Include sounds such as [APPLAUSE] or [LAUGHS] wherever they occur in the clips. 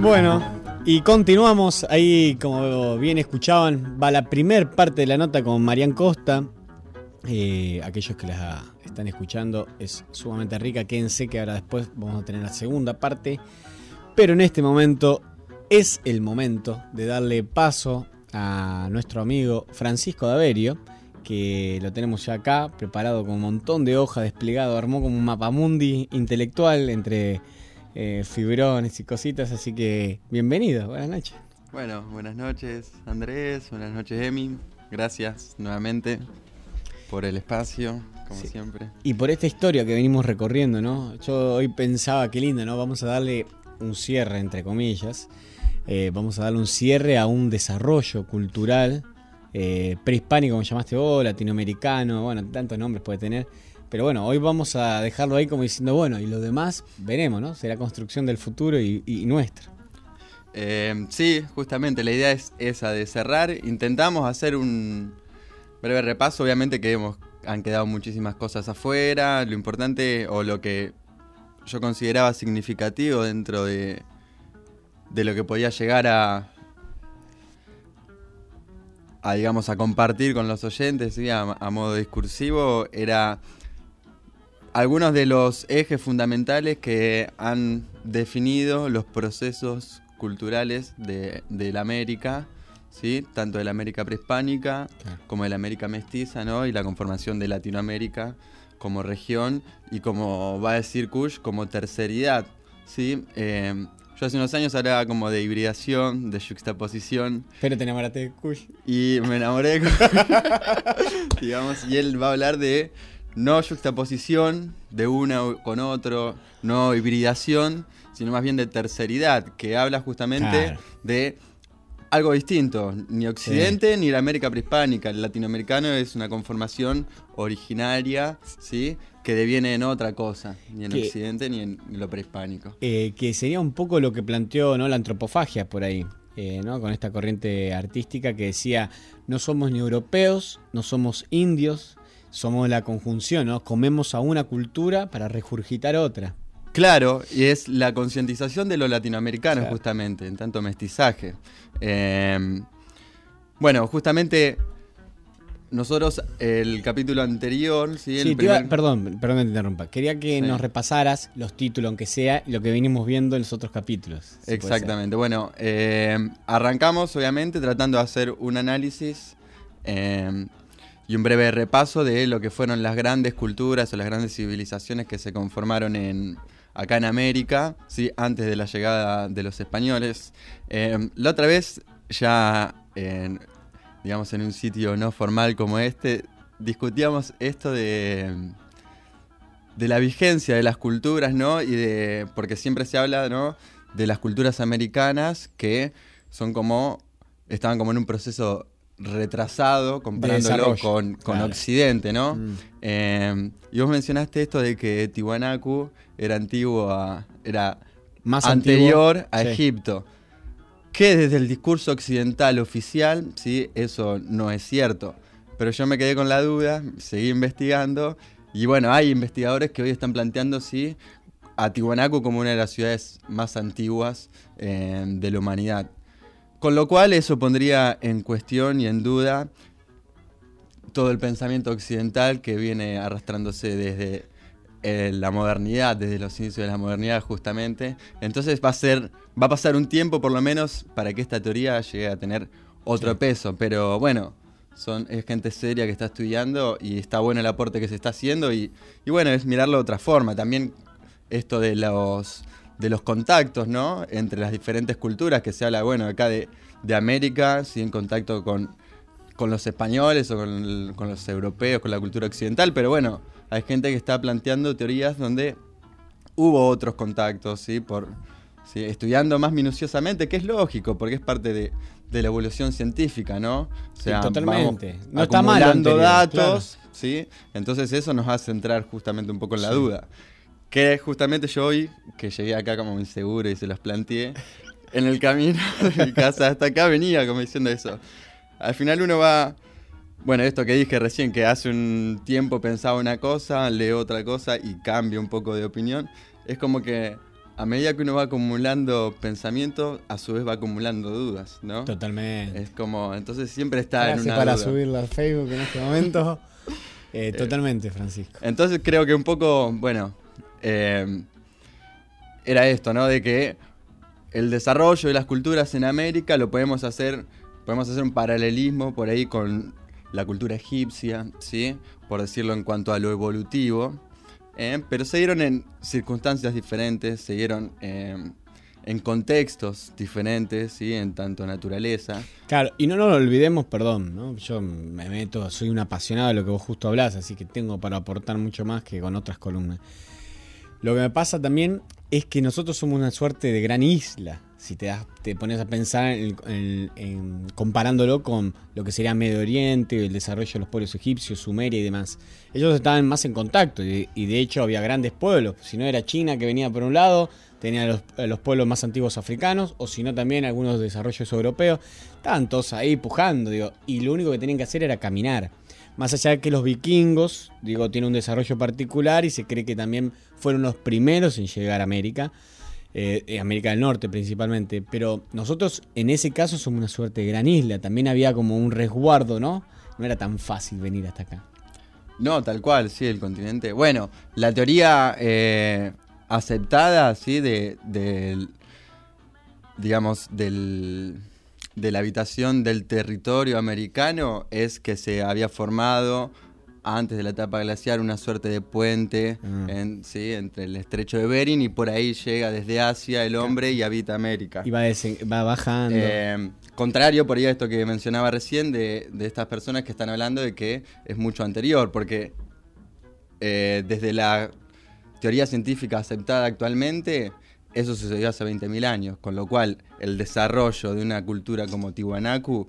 Bueno, y continuamos ahí, como bien escuchaban, va la primer parte de la nota con Marian Costa. Eh, aquellos que la están escuchando es sumamente rica, quédense que ahora después vamos a tener la segunda parte. Pero en este momento es el momento de darle paso a nuestro amigo Francisco Daverio, que lo tenemos ya acá, preparado con un montón de hojas, desplegado, armó como un mapamundi intelectual entre eh, fibrones y cositas, así que bienvenido, buenas noches. Bueno, buenas noches Andrés, buenas noches Emi, gracias nuevamente por el espacio, como siempre. Y por esta historia que venimos recorriendo, ¿no? Yo hoy pensaba, qué lindo, ¿no? Vamos a darle un cierre, entre comillas, eh, vamos a darle un cierre a un desarrollo cultural eh, prehispánico, como llamaste vos, latinoamericano, bueno, tantos nombres puede tener. Pero bueno, hoy vamos a dejarlo ahí como diciendo, bueno, y lo demás veremos, ¿no? Será construcción del futuro y, nuestra. Eh, sí, justamente, la idea es esa de cerrar. Intentamos hacer un breve repaso, obviamente que hemos, han quedado muchísimas cosas afuera. Lo importante o lo que yo consideraba significativo dentro de, de lo que podía llegar a, a digamos a compartir con los oyentes a, modo discursivo era algunos de los ejes fundamentales que han definido los procesos culturales de, la América, ¿sí? tanto de la América prehispánica como de la América mestiza ¿no? y la conformación de Latinoamérica como región y como va a decir Kush, como terceridad. ¿sí? Eh, yo hace unos años hablaba como de hibridación, de juxtaposición. Pero te enamoraste de Kush. Y me enamoré de Kush. [LAUGHS] digamos, y él va a hablar de no juxtaposición de uno con otro, no hibridación, sino más bien de terceridad, que habla justamente de algo distinto. Ni Occidente ni la América prehispánica. El latinoamericano es una conformación originaria, ¿sí? que deviene en otra cosa, ni en Occidente ni en lo prehispánico. Eh, que sería un poco lo que planteó ¿no? la antropofagia por ahí, eh, ¿no? con esta corriente artística que decía, no somos ni europeos, no somos indios, somos la conjunción, ¿no? comemos a una cultura para regurgitar otra. Claro, y es la concientización de los latinoamericanos justamente, en tanto mestizaje. Eh, bueno, justamente nosotros, el capítulo anterior, ¿sí? sí perdón, perdón que te interrumpa. Quería que nos repasaras los títulos, aunque sea lo que venimos viendo en los otros capítulos. Exactamente. Bueno, eh, arrancamos, obviamente, tratando de hacer un análisis eh, y un breve repaso de lo que fueron las grandes culturas o las grandes civilizaciones que se conformaron en, acá en América, ¿sí? antes de la llegada de los españoles. Eh, la otra vez ya digamos, en un sitio no formal como este, discutíamos esto de, de la vigencia de las culturas, ¿no? Y de, porque siempre se habla, ¿no? De las culturas americanas que son como, estaban como en un proceso retrasado comparándolo con, con Occidente, ¿no? Mm. Eh, y vos mencionaste esto de que Tiwanaku era antiguo era Más anterior a Egipto que desde el discurso occidental oficial, ¿sí? eso no es cierto. Pero yo me quedé con la duda, seguí investigando y bueno, hay investigadores que hoy están planteando ¿sí? a Tiwanaku como una de las ciudades más antiguas eh, de la humanidad. Con lo cual eso pondría en cuestión y en duda todo el pensamiento occidental que viene arrastrándose desde eh, la modernidad, desde los inicios de la modernidad justamente. Entonces va a ser, va a pasar un tiempo por lo menos para que esta teoría llegue a tener otro peso. Pero bueno, son, es gente seria que está estudiando y está bueno el aporte que se está haciendo y, bueno, es mirarlo de otra forma. También esto de los de los contactos, ¿no? Entre las diferentes culturas, que se habla, bueno, acá de, de América, sí, en contacto con, con los españoles o con, con los europeos, con la cultura occidental, pero bueno, hay gente que está planteando teorías donde hubo otros contactos, ¿sí? Por, estudiando más minuciosamente, que es lógico, porque es parte de, la evolución científica, ¿no? O sea, totalmente. no está mal datos, ¿sí? Entonces eso nos hace entrar justamente un poco en la duda. Que justamente yo hoy, que llegué acá como inseguro y se los planteé, en el camino [LAUGHS] de mi casa hasta acá venía como diciendo eso. Al final uno va bueno, esto que dije recién, que hace un tiempo pensaba una cosa, leo otra cosa y cambio un poco de opinión, es como que a medida que uno va acumulando pensamientos, a su vez va acumulando dudas, ¿no? Totalmente. Es como, entonces siempre está en una para duda. subirla a Facebook en este momento. [LAUGHS] Eh, totalmente, Francisco. Entonces creo que un poco, bueno, eh, era esto, ¿no? De que el desarrollo de las culturas en América lo podemos hacer, podemos hacer un paralelismo por ahí con la cultura egipcia, ¿sí? Por decirlo en cuanto a lo evolutivo. eh, pero se dieron en circunstancias diferentes, se dieron eh, en contextos diferentes, ¿sí? En tanto naturaleza. Claro, y no nos olvidemos, perdón, ¿no? Yo me meto, soy un apasionado de lo que vos justo hablás, así que tengo para aportar mucho más que con otras columnas. Lo que me pasa también es que nosotros somos una suerte de gran isla. Si te, das, te pones a pensar en, comparándolo con lo que sería Medio Oriente, el desarrollo de los pueblos egipcios, Sumeria y demás. Ellos estaban más en contacto y, y de hecho había grandes pueblos. Si no era China que venía por un lado, tenía los, los pueblos más antiguos africanos, o si no también algunos desarrollos europeos. Estaban todos ahí pujando, digo, y lo único que tenían que hacer era caminar. Más allá de que los vikingos, digo, tienen un desarrollo particular y se cree que también fueron los primeros en llegar a América, eh, eh, América del Norte principalmente. Pero nosotros en ese caso somos una suerte de gran isla. También había como un resguardo, ¿no? No era tan fácil venir hasta acá. No, tal cual, sí, el continente. Bueno, la teoría eh, aceptada, sí, de, digamos, del, de la habitación del territorio americano es que se había formado antes de la etapa glaciar una suerte de puente Ah. en- sí, entre el estrecho de Bering y por ahí llega desde Asia el hombre y habita América. Y va, bajando. Eh, contrario por ahí a esto que mencionaba recién de, de estas personas que están hablando de que es mucho anterior, porque eh, desde la teoría científica aceptada actualmente, eso sucedió hace 20.000 años, con lo cual el desarrollo de una cultura como Tiwanaku,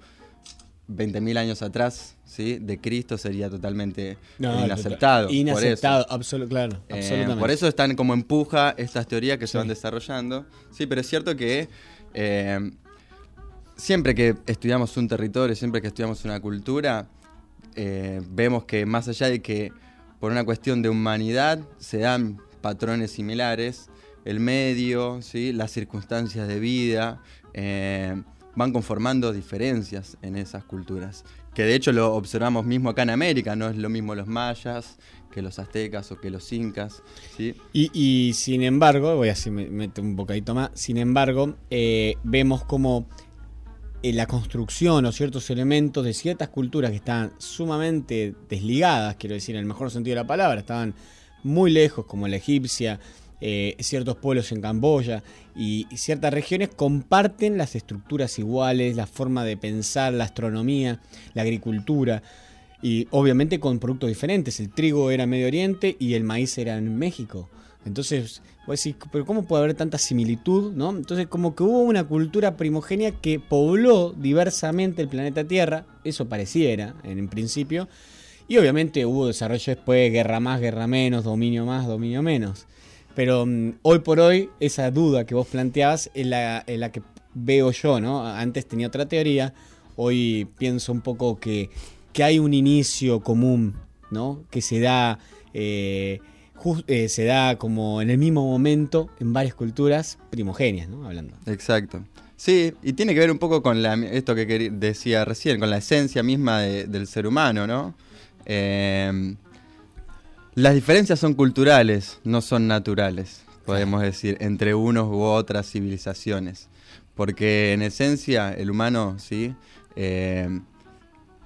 20.000 años atrás, ¿sí? de Cristo sería totalmente No, inaceptado. Inaceptado, absolu- claro, Eh, absolutamente. por eso están como empuja estas teorías que Sí. se van desarrollando. Sí, pero es cierto que eh, siempre que estudiamos un territorio, siempre que estudiamos una cultura, eh, vemos que más allá de que por una cuestión de humanidad se dan patrones similares, el medio, ¿sí? las circunstancias de vida, eh, van conformando diferencias en esas culturas. Que de hecho lo observamos mismo acá en América, no es lo mismo los mayas que los aztecas o que los incas. ¿sí? Y, sin embargo, voy a me- meter un bocadito más, sin embargo, eh, vemos como eh, la construcción o ciertos elementos de ciertas culturas que estaban sumamente desligadas, quiero decir, en el mejor sentido de la palabra, estaban muy lejos, como la egipcia, eh, ciertos pueblos en Camboya y, ciertas regiones comparten las estructuras iguales, la forma de pensar, la astronomía, la agricultura. Y obviamente con productos diferentes. El trigo era en Medio Oriente y el maíz era en México. Entonces, vos pero ¿cómo puede haber tanta similitud? ¿no? Entonces, como que hubo una cultura primogénea que pobló diversamente el planeta Tierra, eso pareciera en principio, y obviamente hubo desarrollo después, guerra más, guerra menos, dominio más, dominio menos. Pero mm, hoy por hoy, esa duda que vos planteabas es la, que veo yo, ¿no? Antes tenía otra teoría, hoy pienso un poco que, que hay un inicio común, ¿no? Que se da, eh, eh, se da como en el mismo momento en varias culturas primogenias, ¿no? Hablando. Exacto. Sí, y tiene que ver un poco con esto que decía recién, con la esencia misma de- del ser humano, ¿no? Eh, las diferencias son culturales, no son naturales, podemos decir, entre unos u otras civilizaciones. Porque en esencia el humano, sí, Eh,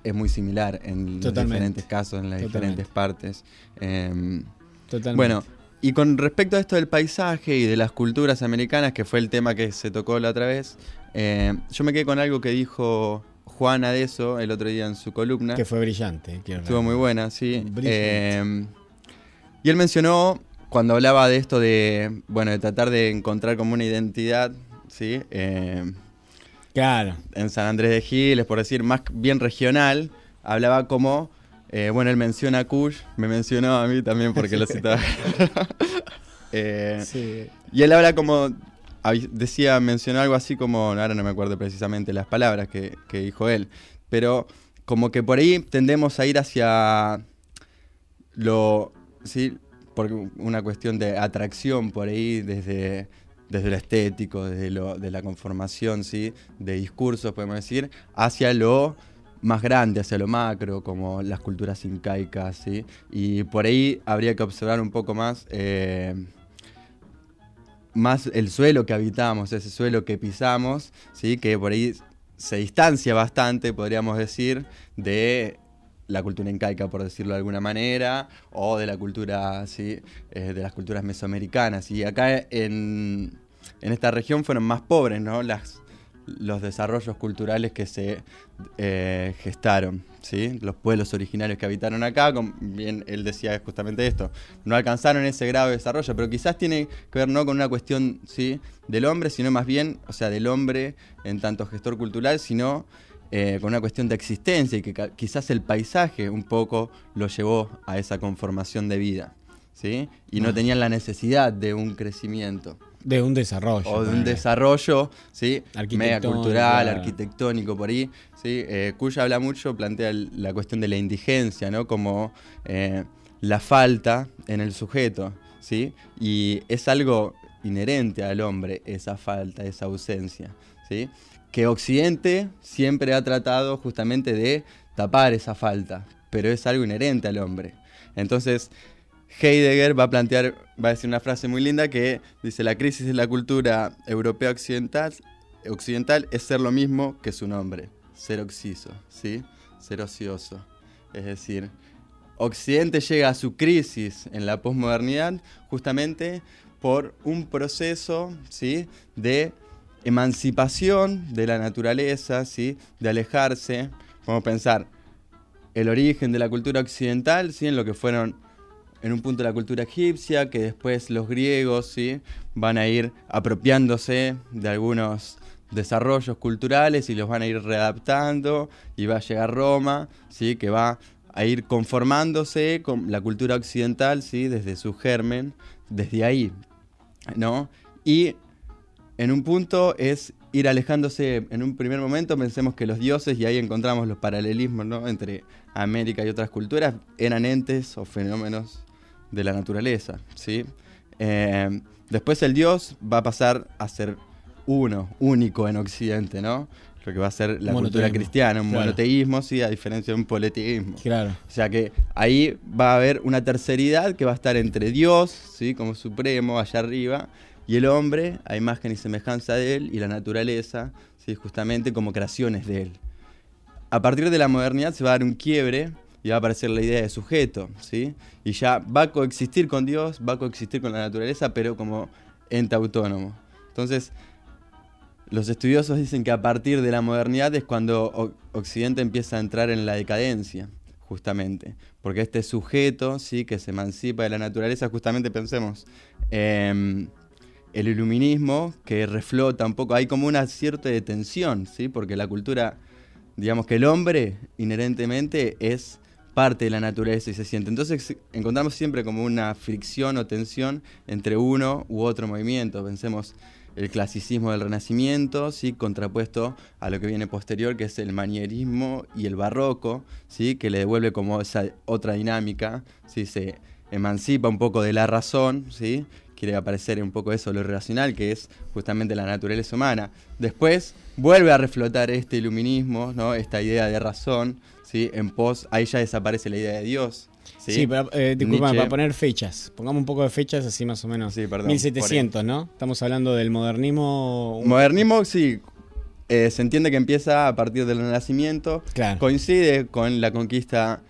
es muy similar en los diferentes casos, en las Totalmente. diferentes partes. Eh, Totalmente. bueno, y con respecto a esto del paisaje y de las culturas americanas, que fue el tema que se tocó la otra vez, eh, yo me quedé con algo que dijo Juana de eso el otro día en su columna. que fue brillante. Estuvo muy buena, sí. Brillante. Eh, y él mencionó, cuando hablaba de esto de, bueno, de tratar de encontrar como una identidad, ¿sí? Eh, Claro. en San Andrés de Giles, por decir, más bien regional, hablaba como, eh, bueno, él menciona a Kush, me mencionó a mí también porque lo citaba. [LAUGHS] Eh, Sí. y él habla como, decía, mencionó algo así como, ahora no me acuerdo precisamente las palabras que, que dijo él, pero como que por ahí tendemos a ir hacia lo, sí, por una cuestión de atracción por ahí desde, desde lo estético, desde lo, de la conformación, ¿sí? de discursos, podemos decir, hacia lo más grande, hacia lo macro, como las culturas incaicas, ¿sí? Y por ahí habría que observar un poco más, eh, más el suelo que habitamos, ese suelo que pisamos, ¿sí? Que por ahí se distancia bastante, podríamos decir, de la cultura incaica, por decirlo de alguna manera, o de la cultura, ¿sí? Eh, de las culturas mesoamericanas. Y acá en, en esta región fueron más pobres, ¿no? Las, los desarrollos culturales que se eh, gestaron, ¿sí? los pueblos originarios que habitaron acá, bien él decía justamente esto, no alcanzaron ese grado de desarrollo, pero quizás tiene que ver no con una cuestión ¿sí? del hombre, sino más bien, o sea, del hombre en tanto gestor cultural, sino eh, con una cuestión de existencia y que quizás el paisaje un poco lo llevó a esa conformación de vida, ¿sí? y no tenían la necesidad de un crecimiento. De un desarrollo. O de un desarrollo, ¿sí? Mega cultural, arquitectónico, por ahí. ¿sí? Eh, Cuya habla mucho, plantea la cuestión de la indigencia, ¿no? Como eh, la falta en el sujeto, ¿sí? Y es algo inherente al hombre, esa falta, esa ausencia, ¿sí? Que Occidente siempre ha tratado justamente de tapar esa falta, pero es algo inherente al hombre. Entonces, Heidegger va a plantear, va a decir una frase muy linda que dice, la crisis de la cultura europea occidental, occidental es ser lo mismo que su nombre, ser oxiso, ¿sí? ser ocioso. Es decir, Occidente llega a su crisis en la posmodernidad justamente por un proceso ¿sí? de emancipación de la naturaleza, ¿sí? de alejarse. A pensar el origen de la cultura occidental, ¿sí? en lo que fueron en un punto la cultura egipcia, que después los griegos ¿sí? van a ir apropiándose de algunos desarrollos culturales y los van a ir readaptando y va a llegar Roma, ¿sí? que va a ir conformándose con la cultura occidental ¿sí? desde su germen, desde ahí. ¿no? Y en un punto es ir alejándose, en un primer momento pensemos que los dioses, y ahí encontramos los paralelismos ¿no? entre América y otras culturas, eran entes o fenómenos de la naturaleza, ¿sí? Eh, después el Dios va a pasar a ser uno, único en Occidente, ¿no? Lo que va a ser la cultura cristiana, un monoteísmo, sí, a diferencia de un politeísmo. Claro. O sea que ahí va a haber una terceridad que va a estar entre Dios, ¿sí? Como supremo, allá arriba, y el hombre, a imagen y semejanza de él, y la naturaleza, ¿sí? Justamente como creaciones de él. A partir de la modernidad se va a dar un quiebre y va a aparecer la idea de sujeto, ¿sí? Y ya va a coexistir con Dios, va a coexistir con la naturaleza, pero como ente autónomo. Entonces, los estudiosos dicen que a partir de la modernidad es cuando Occidente empieza a entrar en la decadencia, justamente. Porque este sujeto, ¿sí? Que se emancipa de la naturaleza, justamente pensemos, el iluminismo que reflota un poco, hay como una cierta detención, ¿sí? Porque la cultura, digamos que el hombre inherentemente es parte de la naturaleza y se siente. Entonces encontramos siempre como una fricción o tensión entre uno u otro movimiento. Pensemos el clasicismo del Renacimiento, ¿sí? contrapuesto a lo que viene posterior, que es el manierismo y el barroco, ¿sí? que le devuelve como esa otra dinámica, ¿sí? se emancipa un poco de la razón, ¿sí? Quiere aparecer un poco eso, lo irracional, que es justamente la naturaleza humana. Después vuelve a reflotar este iluminismo, ¿no? esta idea de razón, en pos, ahí ya desaparece la idea de Dios. Sí, pero eh, disculpa, para poner fechas. Pongamos un poco de fechas así más o menos. Sí, perdón. 1700, ¿no? Estamos hablando del modernismo. Modernismo, sí. Eh, se entiende que empieza a partir del Renacimiento. Claro. Coincide con la conquista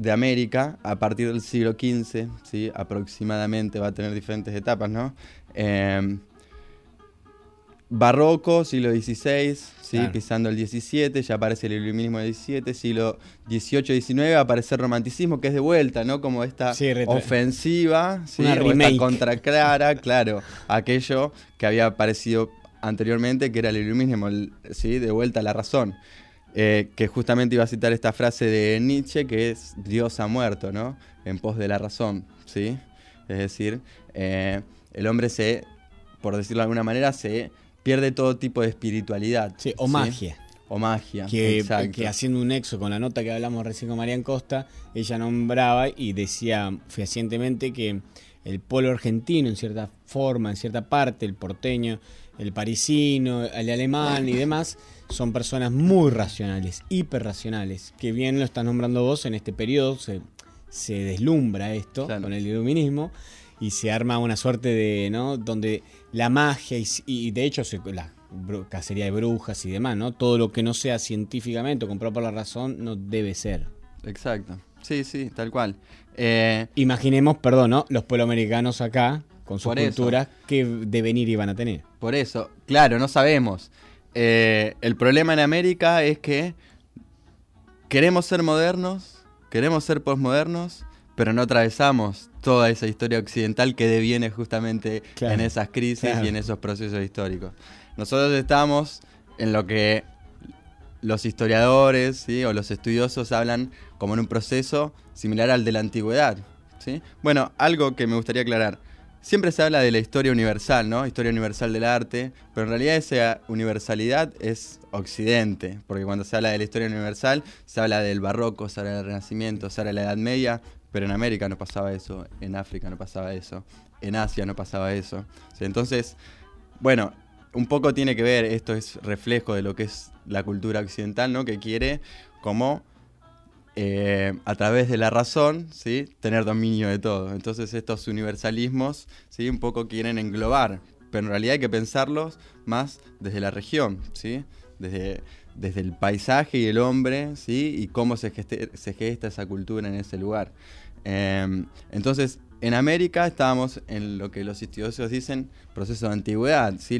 de América a partir del siglo XV, ¿sí? aproximadamente, va a tener diferentes etapas, ¿no? Eh, barroco, siglo XVI, ¿sí? pisando el XVII, ya aparece el iluminismo del XVII, siglo XVIII-XIX aparece el romanticismo, que es de vuelta, ¿no? Como esta ofensiva, ¿sí? Una o esta contraclara, claro, aquello que había aparecido anteriormente, que era el iluminismo, ¿sí? De vuelta a la razón. Eh, que justamente iba a citar esta frase de Nietzsche, que es Dios ha muerto, ¿no? En pos de la razón, ¿sí? Es decir, eh, el hombre se, por decirlo de alguna manera, se pierde todo tipo de espiritualidad. Sí, o magia. O magia. Que, que, haciendo un nexo con la nota que hablamos recién con Marian Costa, ella nombraba y decía fehacientemente que el polo argentino en cierta forma, en cierta parte, el porteño, el parisino, el alemán y demás, son personas muy racionales, hiperracionales, que bien lo estás nombrando vos en este periodo, se, se deslumbra esto con el iluminismo y se arma una suerte de, ¿no? Donde la magia y, de hecho se, la cacería de brujas y demás, ¿no? Todo lo que no sea científicamente o comprado por la razón no debe ser. Exacto. Sí, sí, tal cual. Eh, Imaginemos, perdón, ¿no? Los pueblos americanos acá, con sus culturas, qué devenir iban a tener. Por eso, claro, no sabemos. Eh, el problema en América es que queremos ser modernos, queremos ser posmodernos, pero no atravesamos toda esa historia occidental que deviene justamente en esas crisis y en esos procesos históricos. Nosotros estamos en lo que los historiadores ¿sí? o los estudiosos hablan como en un proceso similar al de la antigüedad. ¿sí? Bueno, algo que me gustaría aclarar. Siempre se habla de la historia universal, ¿no? Historia universal del arte, pero en realidad esa universalidad es occidente, porque cuando se habla de la historia universal, se habla del barroco, se habla del renacimiento, se habla de la Edad Media, pero en América no pasaba eso, en África no pasaba eso, en Asia no pasaba eso. Entonces, bueno, un poco tiene que ver, esto es reflejo de lo que es la cultura occidental, ¿no? Que quiere como eh, a través de la razón, ¿sí? Tener dominio de todo. Entonces estos universalismos, ¿sí? Un poco quieren englobar, pero en realidad hay que pensarlos más desde la región, ¿sí? Desde, desde el paisaje y el hombre, ¿sí? Y cómo se, se gesta esa cultura en ese lugar. Em, entonces, en América estábamos en lo que los estudiosos dicen proceso de antigüedad, ¿sí?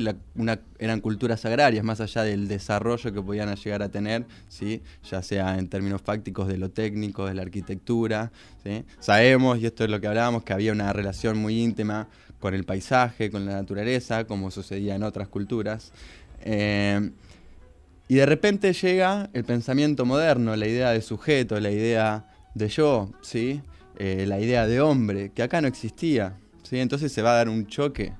eran culturas agrarias, más allá del desarrollo que podían llegar a tener, ¿sí? ya sea en términos fácticos de lo técnico, de la arquitectura. ¿sí? Sabemos, y esto es lo que hablábamos, que había una relación muy íntima con el paisaje, con la naturaleza, como sucedía en otras culturas. Eh, y de repente llega el pensamiento moderno, la idea de sujeto, la idea de yo, ¿sí? Eh, la idea de hombre, que acá no existía. ¿sí? Entonces se va a dar un choque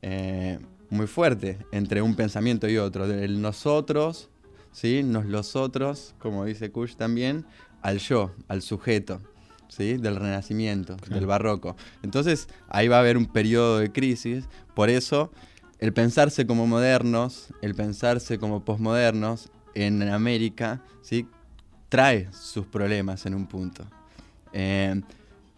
eh, muy fuerte entre un pensamiento y otro, del nosotros, ¿sí? nos los otros, como dice Kush también, al yo, al sujeto. ¿sí? del renacimiento, del barroco. Entonces ahí va a haber un periodo de crisis, por eso el pensarse como modernos, el pensarse como posmodernos en América, ¿sí? trae sus problemas en un punto. Eh,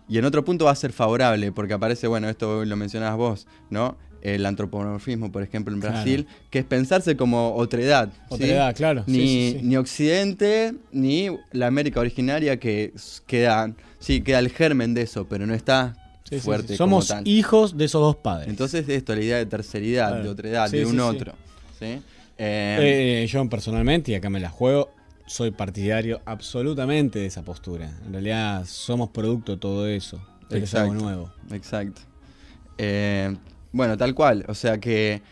y en otro punto va a ser favorable, porque aparece, bueno, esto lo mencionabas vos, ¿no? El antropomorfismo, por ejemplo, en Brasil, que es pensarse como otredad. Otredad, claro. Ni, ni Occidente, ni la América originaria, que queda, sí, queda el germen de eso, pero no está fuerte. Somos hijos de esos dos padres. Entonces, esto, la idea de terceridad, de otredad, de un otro. ¿sí? Eh, eh, yo personalmente, y acá me la juego, soy partidario absolutamente de esa postura. En realidad somos producto de todo eso. es algo nuevo. Exacto. Eh, bueno, tal cual. O sea que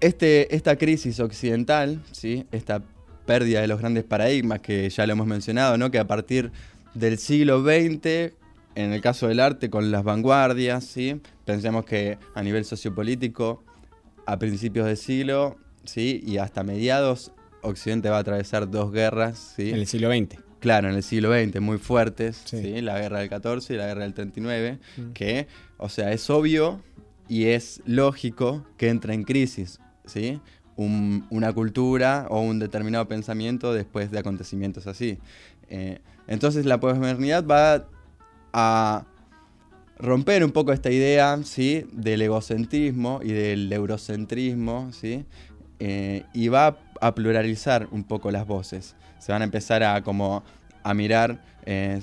este, esta crisis occidental, ¿sí? esta pérdida de los grandes paradigmas que ya lo hemos mencionado, ¿no? que a partir del siglo XX, en el caso del arte, con las vanguardias, ¿sí? pensemos que a nivel sociopolítico, a principios del siglo ¿sí? y hasta mediados Occidente va a atravesar dos guerras. ¿sí? En el siglo XX. Claro, en el siglo XX, muy fuertes, sí. la guerra del 14 y la guerra del 39, mm. que, o sea, es obvio y es lógico que entra en crisis, ¿sí? una cultura o un determinado pensamiento después de acontecimientos así. Eh, entonces la posmodernidad va a romper un poco esta idea ¿sí? del egocentrismo y del eurocentrismo, ¿sí? Eh, y va a pluralizar un poco las voces. Se van a empezar a como a mirar eh,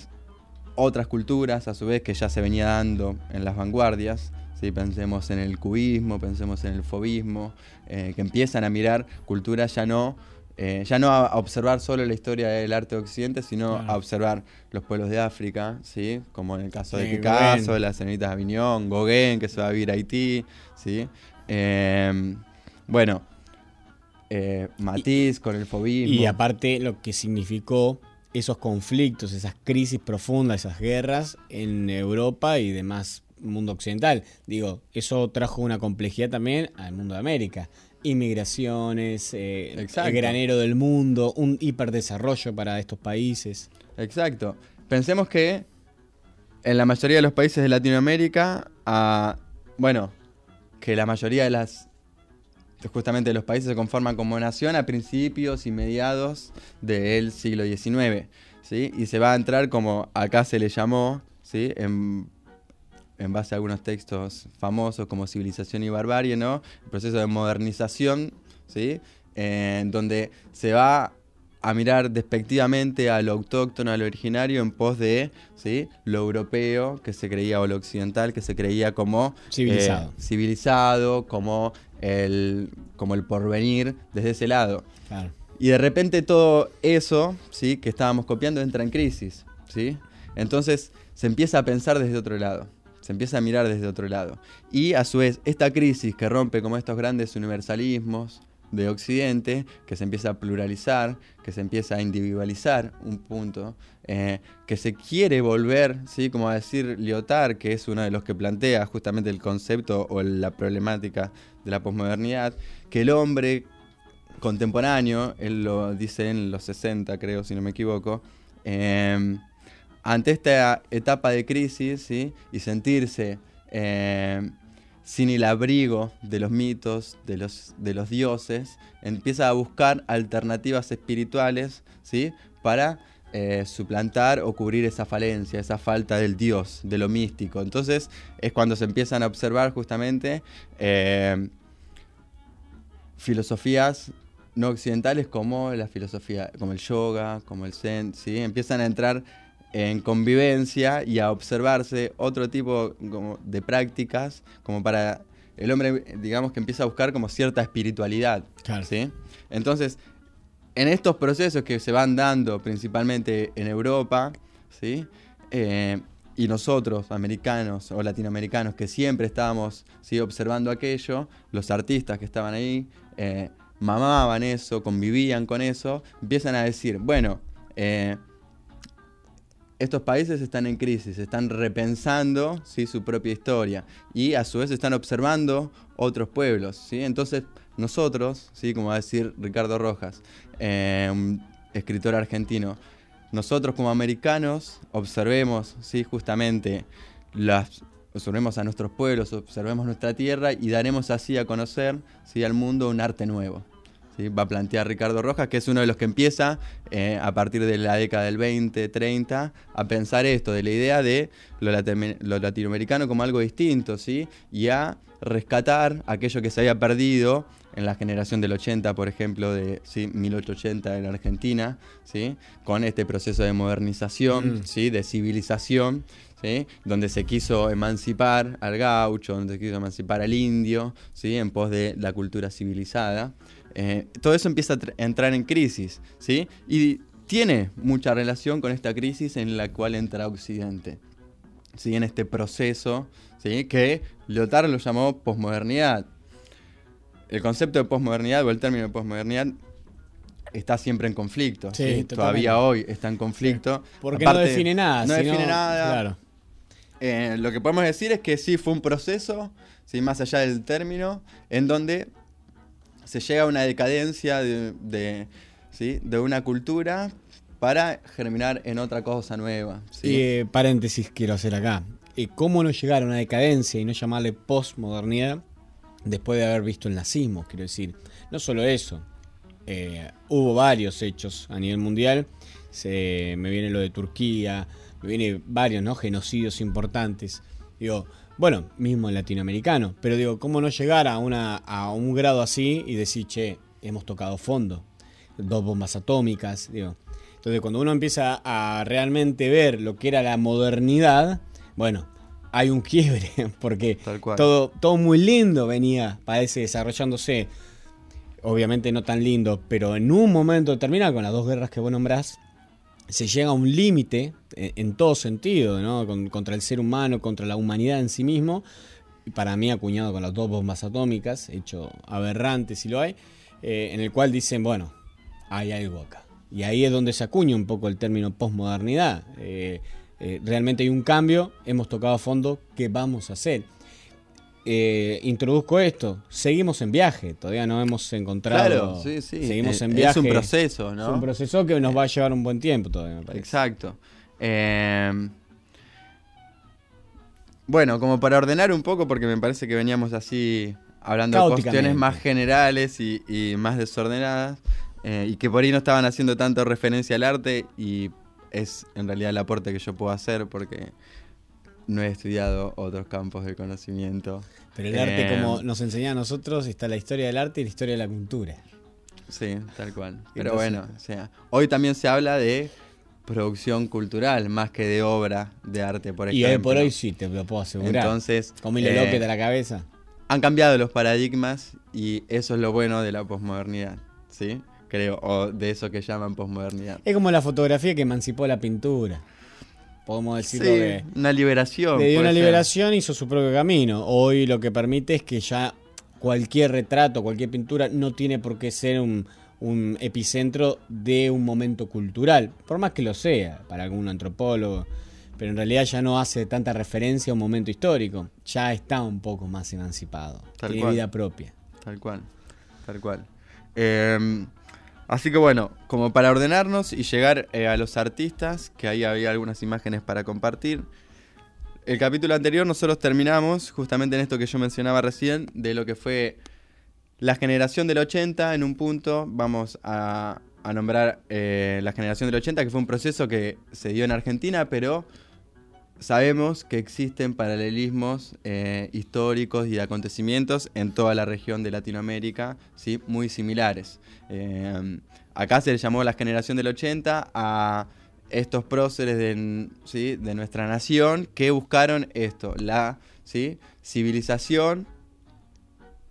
otras culturas, a su vez, que ya se venía dando en las vanguardias. ¿sí? Pensemos en el cubismo, pensemos en el fobismo, eh, que empiezan a mirar culturas ya no, ya no a observar solo la historia del arte de Occidente, sino a observar los pueblos de África, ¿sí? como en el caso de Picasso, las señoritas de Avignon, Gauguin, que se va a vivir a Haití. ¿sí? bueno, eh, matiz con el fobismo. Y aparte lo que significó esos conflictos, esas crisis profundas, esas guerras en Europa y demás mundo occidental. Digo, eso trajo una complejidad también al mundo de América. Inmigraciones, eh, el granero del mundo, un hiperdesarrollo para estos países. Exacto. Pensemos que en la mayoría de los países de Latinoamérica, a, bueno, que la mayoría de las justamente los países se conforman como nación a principios y mediados del siglo XIX, ¿sí? Y se va a entrar como acá se le llamó, ¿sí? En, base a algunos textos famosos como Civilización y Barbarie, ¿no? El proceso de modernización, ¿sí? En donde se va a mirar despectivamente a lo autóctono, a lo originario, en pos de ¿sí? lo europeo que se creía, o lo occidental que se creía como civilizado, eh, civilizado como el, como el porvenir desde ese lado. Y de repente todo eso, ¿sí? que estábamos copiando, entra en crisis. ¿sí? Entonces se empieza a pensar desde otro lado, se empieza a mirar desde otro lado. Y a su vez, esta crisis que rompe como estos grandes universalismos de Occidente, que se empieza a pluralizar, que se empieza a individualizar un punto, eh, que se quiere volver, ¿sí? como a decir Lyotard, que es uno de los que plantea justamente el concepto o la problemática de la posmodernidad, que el hombre contemporáneo, él lo dice en los 60 creo, si no me equivoco, em, ante esta etapa de crisis ¿sí? y sentirse em, sin el abrigo de los mitos, de los, de los dioses, empieza a buscar alternativas espirituales ¿sí? para eh, suplantar o cubrir esa falencia, esa falta del Dios, de lo místico. Entonces es cuando se empiezan a observar justamente eh, filosofías no occidentales como la filosofía, como el yoga, como el zen, ¿sí? empiezan a entrar en convivencia y a observarse otro tipo de prácticas como para el hombre digamos que empieza a buscar como cierta espiritualidad ¿sí? entonces en estos procesos que se van dando principalmente en Europa, ¿sí? Eh, y nosotros, americanos o latinoamericanos, que siempre estábamos ¿sí? observando aquello, los artistas que estaban ahí, eh, mamaban eso, convivían con eso, empiezan a decir, bueno, eh, estos países están en crisis, están repensando ¿sí? su propia historia y a su vez están observando otros pueblos. ¿sí? Entonces nosotros, ¿sí? como va a decir Ricardo Rojas, un escritor argentino, nosotros como americanos observemos ¿sí? justamente las, observemos a nuestros pueblos, observemos nuestra tierra y daremos así a conocer ¿sí? al mundo un arte nuevo va a plantear Ricardo Rojas, que es uno de los que empieza eh, a partir de la década del 20, 30, a pensar esto, de la idea de lo, latinoamericano como algo distinto, ¿sí? y a rescatar aquello que se había perdido en la generación del 80, por ejemplo, de ¿sí? 1880 en Argentina, ¿sí? con este proceso de modernización, mm. ¿sí? de civilización, ¿sí? donde se quiso emancipar al gaucho, donde se quiso emancipar al indio, ¿sí? en pos de la cultura civilizada. Eh, todo eso empieza a entrar en crisis, ¿sí? Y tiene mucha relación con esta crisis en la cual entra Occidente, ¿sí? En este proceso, ¿sí? Que Lyotard lo llamó posmodernidad. El concepto de posmodernidad o el término de posmodernidad está siempre en conflicto. Sí, Todavía hoy está en conflicto. Porque no define nada. No define nada. Claro. Eh, lo que podemos decir es que sí fue un proceso, ¿sí? más allá del término, en donde se llega a una decadencia de, de una cultura para germinar en otra cosa nueva. ¿sí? Eh, paréntesis quiero hacer acá. Eh, ¿Cómo no llegar a una decadencia y no llamarle postmodernidad después de haber visto el nazismo? Quiero decir, no solo eso. Eh, hubo varios hechos a nivel mundial. Se, me viene lo de Turquía, me viene varios ¿no? genocidios importantes. Digo, bueno, mismo latinoamericano. Pero digo, ¿cómo no llegar a, una, a un grado así y decir, che, hemos tocado fondo? Dos bombas atómicas, digo. Entonces, cuando uno empieza a realmente ver lo que era la modernidad, bueno, hay un quiebre, [LAUGHS] porque todo, todo muy lindo venía, parece, desarrollándose. Obviamente no tan lindo, pero en un momento determinado, con las dos guerras que vos nombrás, se llega a un límite en, todo sentido, ¿no? contra el ser humano, contra la humanidad en sí mismo, para mí acuñado con las dos bombas atómicas, hecho aberrante si lo hay, eh, en el cual dicen, bueno, hay algo acá. Y ahí es donde se acuña un poco el término posmodernidad. Eh, eh, realmente hay un cambio, hemos tocado a fondo, ¿qué vamos a hacer? Eh, introduzco esto. Seguimos en viaje, todavía no hemos encontrado. Claro, sí, sí. Seguimos en viaje. Es un proceso, ¿no? Es un proceso que nos va a llevar un buen tiempo todavía, me Exacto. Eh, bueno, como para ordenar un poco, porque me parece que veníamos así hablando de cuestiones más generales y, más desordenadas, eh, y que por ahí no estaban haciendo tanto referencia al arte, y es en realidad el aporte que yo puedo hacer, porque no he estudiado otros campos de conocimiento. Pero el arte, como eh, nos enseña a nosotros, está la historia del arte y la historia de la pintura. Sí, tal cual. Pero bueno, o sea, hoy también se habla de producción cultural más que de obra de arte, por ejemplo. Y hoy por hoy sí, te lo puedo asegurar. Entonces. Como eh, López de la cabeza. Han cambiado los paradigmas y eso es lo bueno de la posmodernidad, ¿sí? Creo, o de eso que llaman posmodernidad. Es como la fotografía que emancipó la pintura. Podemos decirlo sí, Una liberación. Le dio una liberación, hizo su propio camino. Hoy lo que permite es que ya cualquier retrato, cualquier pintura no tiene por qué ser un, un epicentro de un momento cultural, por más que lo sea para algún antropólogo, pero en realidad ya no hace tanta referencia a un momento histórico, ya está un poco más emancipado, tiene vida propia. Tal cual, tal cual. Em, así que bueno, como para ordenarnos y llegar eh, a los artistas, que ahí había algunas imágenes para compartir. El capítulo anterior nosotros terminamos justamente en esto que yo mencionaba recién, de lo que fue la generación del 80, en un punto, vamos a, nombrar eh, la generación del 80, que fue un proceso que se dio en Argentina, pero sabemos que existen paralelismos eh, históricos y de acontecimientos en toda la región de Latinoamérica, ¿sí? muy similares. Eh, acá se le llamó la generación del 80 a estos próceres de, ¿sí? de nuestra nación que buscaron esto, la ¿sí? civilización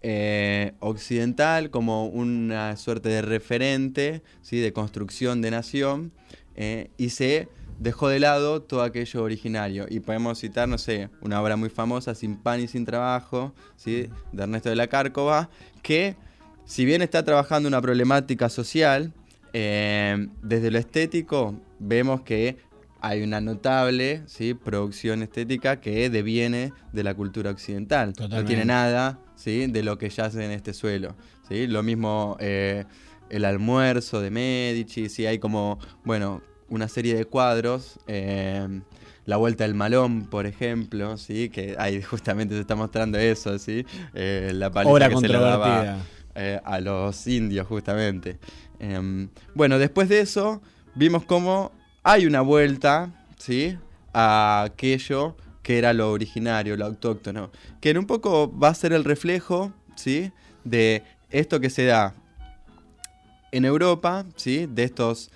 eh, occidental como una suerte de referente, ¿sí? de construcción de nación, y se dejó de lado todo aquello originario. Y podemos citar, no sé, una obra muy famosa, Sin pan y sin trabajo, ¿sí? de Ernesto de la Cárcova, que si bien está trabajando una problemática social, eh, desde lo estético vemos que hay una notable ¿sí? producción estética que deviene de la cultura occidental. No tiene nada ¿sí? de lo que yace en este suelo. ¿sí? Lo mismo eh, el almuerzo de Medici, ¿sí? hay como, bueno, una serie de cuadros. Eh, la Vuelta del Malón, por ejemplo, ¿sí? que ahí justamente se está mostrando eso, ¿sí? Eh, la paliza que se le daba a los indios, justamente. Em, bueno, después de eso, vimos cómo hay una vuelta, ¿sí? A aquello que era lo originario, lo autóctono, que en un poco va a ser el reflejo, ¿sí? De esto que se da en Europa, ¿sí? De estos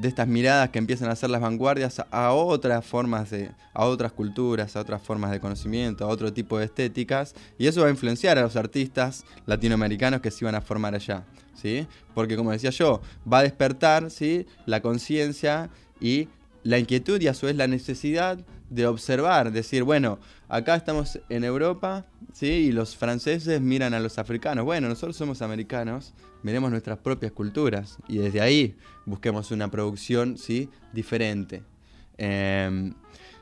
de estas miradas que empiezan a hacer las vanguardias a otras formas de a otras culturas, a otras formas de conocimiento, a otro tipo de estéticas y eso va a influenciar a los artistas latinoamericanos que se iban a formar allá, ¿sí? Porque como decía yo, va a despertar, ¿sí? la conciencia y la inquietud y a su vez la necesidad de observar, decir, bueno, acá estamos en Europa, ¿sí? Y los franceses miran a los africanos. Bueno, nosotros somos americanos, miremos nuestras propias culturas y desde ahí busquemos una producción, ¿sí? Diferente. Em,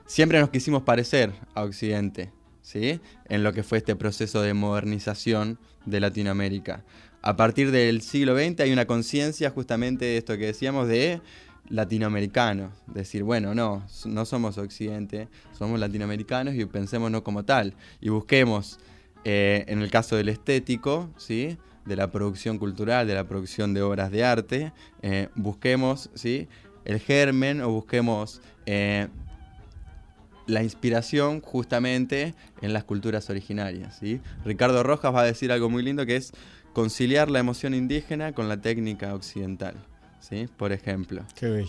siempre nos quisimos parecer a Occidente, ¿sí? En lo que fue este proceso de modernización de Latinoamérica. A partir del siglo XX hay una conciencia justamente de esto que decíamos de latinoamericanos. Decir, bueno, no, no somos Occidente, somos latinoamericanos y pensémonos como tal. Y busquemos, eh, en el caso del estético, ¿sí? de la producción cultural, de la producción de obras de arte, eh, busquemos ¿sí? el germen o busquemos eh, la inspiración justamente en las culturas originarias. Ricardo Rojas va a decir algo muy lindo que es conciliar la emoción indígena con la técnica occidental. ¿Sí? Por ejemplo.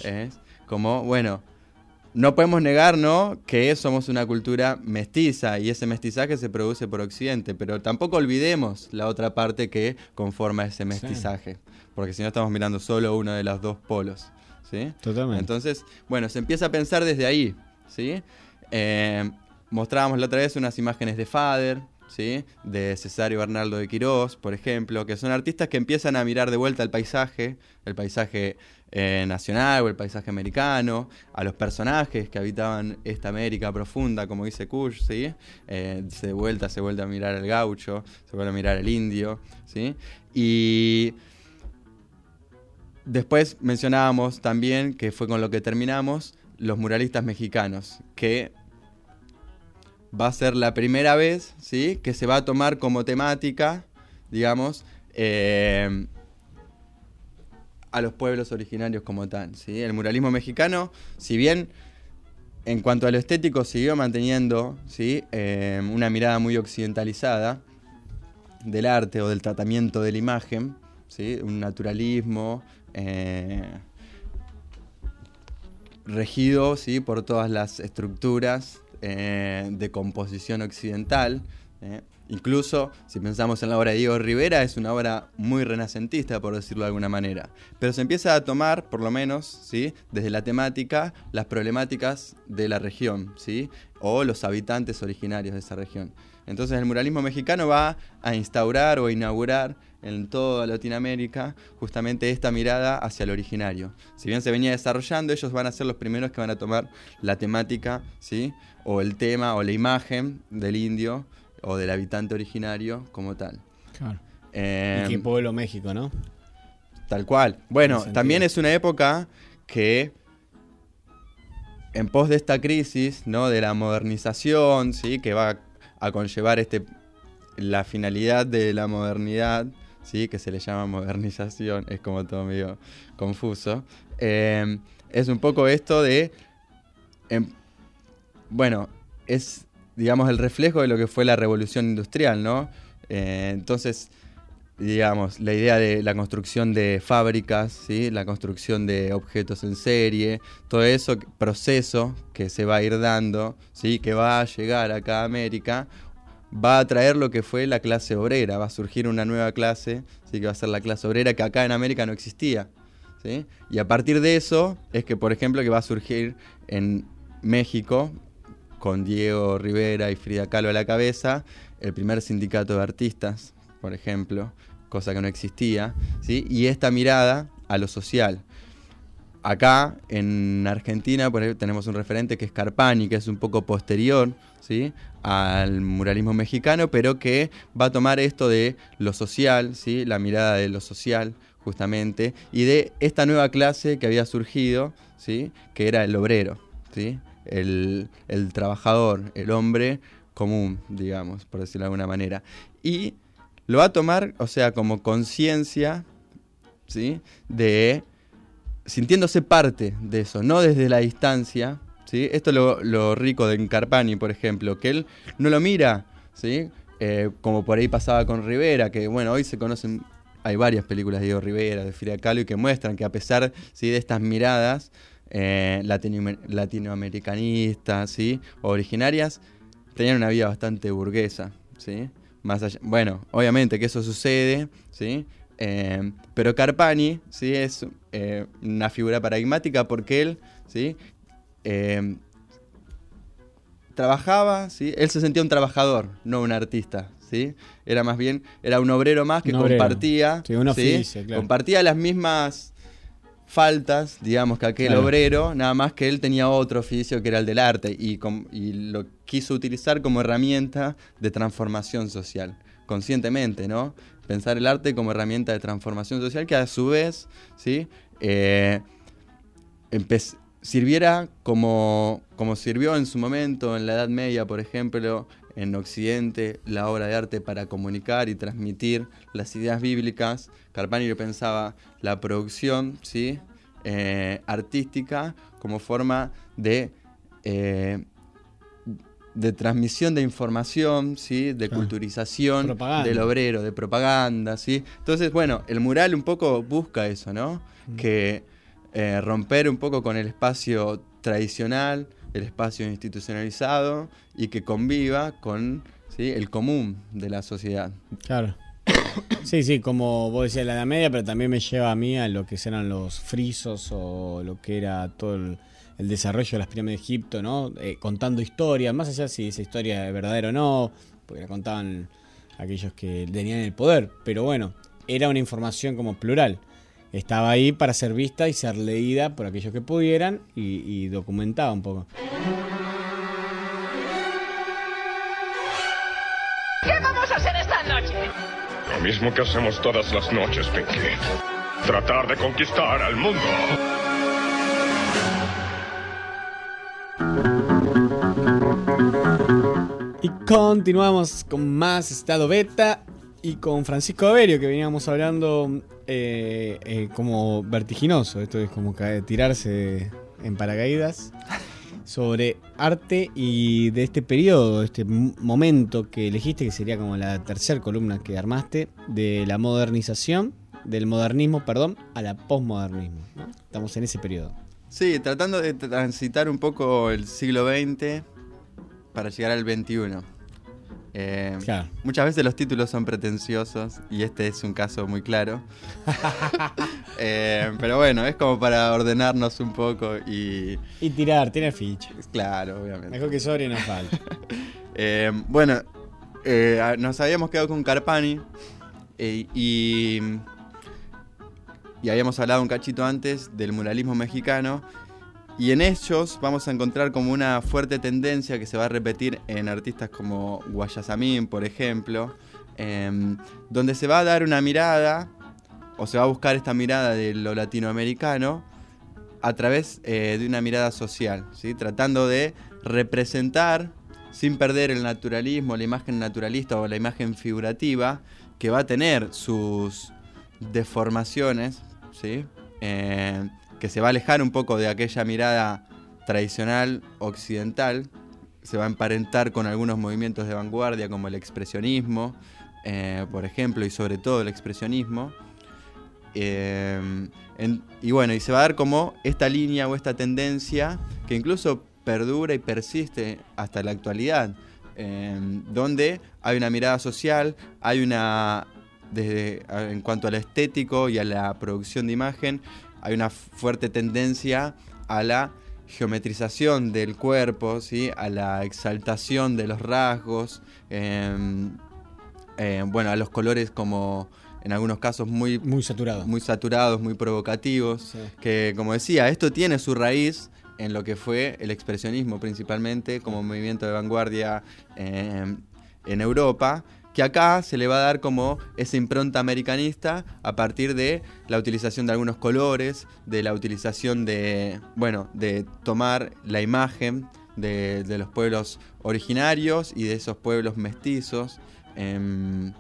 Es como, bueno, no podemos negar, ¿no? Que somos una cultura mestiza y ese mestizaje se produce por Occidente, pero tampoco olvidemos la otra parte que conforma ese mestizaje, porque si no estamos mirando solo uno de los dos polos, ¿sí? Totalmente. Entonces, bueno, se empieza a pensar desde ahí, ¿sí? Eh, mostrábamos la otra vez unas imágenes de Fader, ¿sí? de Cesario Bernardo de Quirós, por ejemplo, que son artistas que empiezan a mirar de vuelta el paisaje, el paisaje eh, nacional o el paisaje americano, a los personajes que habitaban esta América profunda, como dice Kush, ¿sí? Eh, se vuelta, se vuelve a mirar el gaucho, se vuelve a mirar el indio, ¿sí? Y después mencionábamos también, que fue con lo que terminamos, los muralistas mexicanos, que va a ser la primera vez, ¿sí? Que se va a tomar como temática, digamos, eh, a los pueblos originarios como tal, ¿sí? El muralismo mexicano, si bien en cuanto a lo estético siguió manteniendo, ¿sí? Eh, una mirada muy occidentalizada del arte o del tratamiento de la imagen, ¿sí? Un naturalismo... Eh, regido ¿sí? por todas las estructuras eh, de composición occidental. ¿eh? Incluso, si pensamos en la obra de Diego Rivera, es una obra muy renacentista, por decirlo de alguna manera. Pero se empieza a tomar, por lo menos, ¿sí? desde la temática, las problemáticas de la región, ¿sí? o los habitantes originarios de esa región. Entonces el muralismo mexicano va a instaurar o inaugurar en toda Latinoamérica justamente esta mirada hacia el originario. Si bien se venía desarrollando, ellos van a ser los primeros que van a tomar la temática, ¿sí? O el tema o la imagen del indio o del habitante originario como tal. Claro. Eh, y qué pueblo México, ¿no? Tal cual. Bueno, también es una época que en pos de esta crisis, ¿no? De la modernización, ¿sí? Que va a conllevar este la finalidad de la modernidad, ¿sí? Que se le llama modernización, es como todo medio confuso. Eh, es un poco esto de. em, bueno, es, digamos, el reflejo de lo que fue la revolución industrial, ¿no? Eh, entonces, digamos, la idea de la construcción de fábricas, ¿sí? la construcción de objetos en serie, todo eso, proceso que se va a ir dando, ¿sí? que va a llegar acá a América, va a traer lo que fue la clase obrera, va a surgir una nueva clase, ¿sí? que va a ser la clase obrera que acá en América no existía. ¿sí? Y a partir de eso es que, por ejemplo, que va a surgir en México, con Diego Rivera y Frida Kahlo a la cabeza, el primer sindicato de artistas, por ejemplo, cosa que no existía, ¿sí? y esta mirada a lo social. Acá en Argentina por ejemplo, tenemos un referente que es Carpani, que es un poco posterior ¿sí? al muralismo mexicano, pero que va a tomar esto de lo social, ¿sí? la mirada de lo social justamente, y de esta nueva clase que había surgido, ¿sí? que era el obrero, ¿sí? El, el trabajador, el hombre común, digamos, por decirlo de alguna manera. Y lo va a tomar, o sea, como conciencia, ¿sí? De sintiéndose parte de eso, no desde la distancia, ¿sí? Esto es lo, lo rico de Carpani, por ejemplo, que él no lo mira, ¿sí? Eh, como por ahí pasaba con Rivera, que bueno, hoy se conocen, hay varias películas de Diego Rivera, de Frida Kahlo, y que muestran que a pesar ¿sí? de estas miradas eh, latino- latinoamericanistas, ¿sí? Originarias, tenían una vida bastante burguesa, ¿sí? Más allá, bueno, obviamente que eso sucede, ¿sí? Eh, pero Carpani, ¿sí? Es eh, una figura paradigmática porque él, ¿sí? Eh, trabajaba, ¿sí? Él se sentía un trabajador, no un artista, ¿sí? Era más bien, era un obrero más que Un compartía, Sí, claro. compartía las mismas faltas, digamos, que aquel Claro. obrero, nada más que él tenía otro oficio que era el del arte y, lo quiso utilizar como herramienta de transformación social, conscientemente, ¿no? Pensar el arte como herramienta de transformación social que a su vez, ¿sí? Eh, sirviera como, como sirvió en su momento en la Edad Media, por ejemplo, en Occidente, la obra de arte para comunicar y transmitir las ideas bíblicas. Carpani lo pensaba la producción ¿sí? Eh, artística como forma de, eh, de transmisión de información, ¿sí? de culturización del obrero, de propaganda. ¿sí? Entonces, bueno, el mural un poco busca eso, ¿no? Que eh, romper un poco con el espacio tradicional, el espacio institucionalizado y que conviva con el común de la sociedad. Claro. [COUGHS] Sí, sí, como vos decías la Edad Media, pero también me lleva a mí a lo que eran los frisos o lo que era todo el, el desarrollo de las pirámides de Egipto, ¿no? Eh, contando historias, más allá si esa historia es verdadera o no, porque la contaban aquellos que tenían el poder, pero bueno, era una información como plural. Estaba ahí para ser vista y ser leída por aquellos que pudieran y, y documentada un poco. ¿Qué vamos a hacer esta noche? Lo mismo que hacemos todas las noches, Pinky. Tratar de conquistar al mundo. Y continuamos con más estado beta y con Francisco Averio, que veníamos hablando eh, eh, como vertiginoso. Esto es como tirarse en paracaídas. [LAUGHS] Sobre arte y de este periodo, este momento que elegiste, que sería como la tercera columna que armaste, de la modernización, del modernismo, perdón, a la posmodernismo. ¿no? Estamos en ese periodo. Sí, tratando de transitar un poco el siglo XX para llegar al XXI. Eh, Claro. Muchas veces los títulos son pretenciosos y este es un caso muy claro. [LAUGHS] Eh, pero bueno, es como para ordenarnos un poco y... Y tirar, tirar ficha. Claro, obviamente. Mejor que sobre no falta. [LAUGHS] Eh, bueno, nos habíamos quedado con Carpani y, y habíamos hablado un cachito antes del muralismo mexicano. Y en ellos vamos a encontrar como una fuerte tendencia que se va a repetir en artistas como Guayasamín, por ejemplo, em, donde se va a dar una mirada, o se va a buscar esta mirada de lo latinoamericano a través eh, de una mirada social, ¿sí? tratando de representar sin perder el naturalismo, la imagen naturalista o la imagen figurativa, que va a tener sus deformaciones, ¿sí? Eh, que se va a alejar un poco de aquella mirada tradicional occidental, se va a emparentar con algunos movimientos de vanguardia como el expresionismo, eh, por ejemplo, y sobre todo el expresionismo. Eh, en- y bueno, y se va a dar como esta línea o esta tendencia que incluso perdura y persiste hasta la actualidad, eh, donde hay una mirada social, hay una, desde, en cuanto al estético y a la producción de imagen, hay una fuerte tendencia a la geometrización del cuerpo, ¿sí? a la exaltación de los rasgos, eh, eh, bueno, a los colores como en algunos casos muy, Muy saturado. muy saturados, muy provocativos, Sí. que como decía, esto tiene su raíz en lo que fue el expresionismo principalmente como movimiento de vanguardia eh, en Europa, que acá se le va a dar como esa impronta americanista a partir de la utilización de algunos colores, de la utilización de, bueno, de tomar la imagen de, los pueblos originarios y de esos pueblos mestizos. em,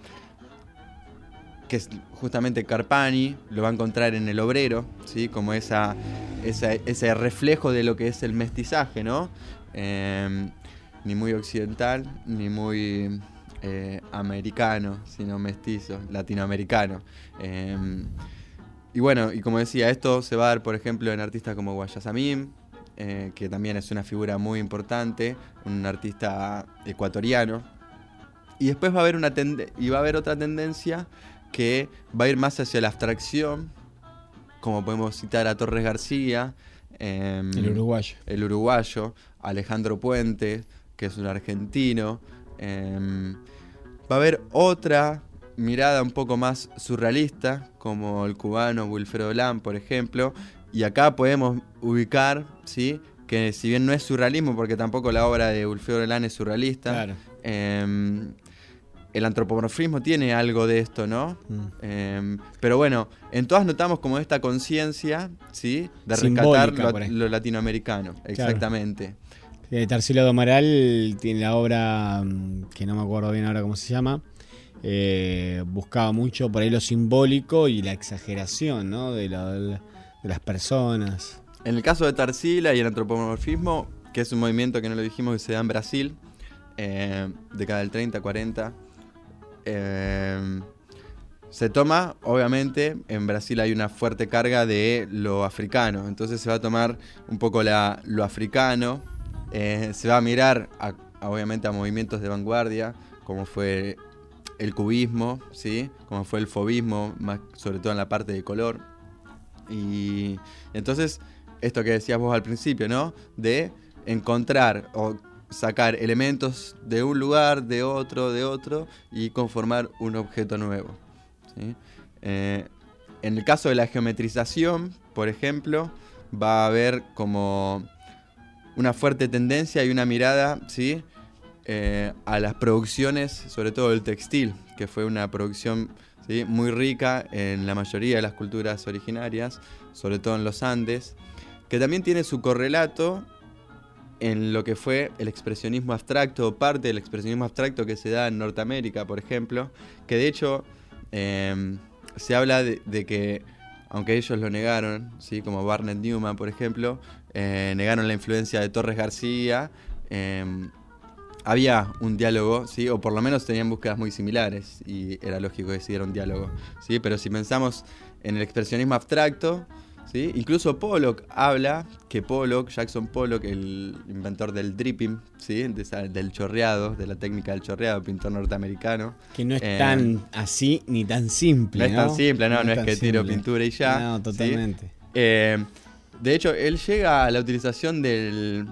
que es justamente Carpani, lo va a encontrar en el obrero, ¿sí? como esa, ese reflejo de lo que es el mestizaje, ¿no? Eh, ni muy occidental, ni muy eh, americano, sino mestizo, latinoamericano. Eh, y bueno, y como decía, esto se va a dar, por ejemplo, en artistas como Guayasamín, eh, que también es una figura muy importante, un artista ecuatoriano. Y después va a haber una y va a haber otra tendencia que va a ir más hacia la abstracción, como podemos citar a Torres García, em, El uruguayo. el uruguayo, Alejandro Puente, que es un argentino. Em, va a haber otra mirada un poco más surrealista, como el cubano Wilfredo Lam, por ejemplo. Y acá podemos ubicar, ¿sí? que si bien no es surrealismo, porque tampoco la obra de Wilfredo Lam es surrealista, Claro. em, el antropomorfismo tiene algo de esto, ¿no? Mm. Em, pero bueno, en todas notamos como esta conciencia, ¿sí? De rescatar Simbólica, lo, ahí. lo latinoamericano, exactamente. Tarsila do Amaral tiene la obra mm, que no me acuerdo bien ahora cómo se llama. eh, buscaba mucho por ahí lo simbólico y la exageración ¿no? de las personas. En el caso de Tarsila y el antropomorfismo, que es un movimiento que no lo dijimos que se da en Brasil, eh, década del 30, 40, eh, se toma, obviamente, en Brasil hay una fuerte carga de lo africano, entonces se va a tomar un poco la- lo africano, eh, se va a mirar, obviamente, a movimientos de vanguardia, como fue el cubismo, ¿sí? como fue el fobismo, sobre todo en la parte de color. Y entonces, esto que decías vos al principio, ¿no? De encontrar o sacar elementos de un lugar, de otro, de otro, y conformar un objeto nuevo. Eh, en el caso de la geometrización, por ejemplo, va a haber como una fuerte tendencia y una mirada, ¿sí? Eh, a las producciones, sobre todo el textil, que fue una producción ¿sí? muy rica en la mayoría de las culturas originarias, sobre todo en los Andes, que también tiene su correlato en lo que fue el expresionismo abstracto, parte del expresionismo abstracto que se da en Norteamérica, por ejemplo, que de hecho em, se habla de, de que, aunque ellos lo negaron, ¿sí? como Barnett Newman, por ejemplo, eh, negaron la influencia de Torres García, em, había un diálogo, ¿sí? o por lo menos tenían búsquedas muy similares, y era lógico que siguiera un diálogo. ¿sí? Pero si pensamos en el expresionismo abstracto, ¿sí? incluso Pollock habla que Pollock, Jackson Pollock, el inventor del dripping, ¿sí? De esa- del chorreado, de la técnica del chorreado, pintor norteamericano. Que no es Eh, tan así ni tan simple. No es tan simple, no, no, es que tiro pintura y ya. No, ¿sí? totalmente. Eh, de hecho, él llega a la utilización del,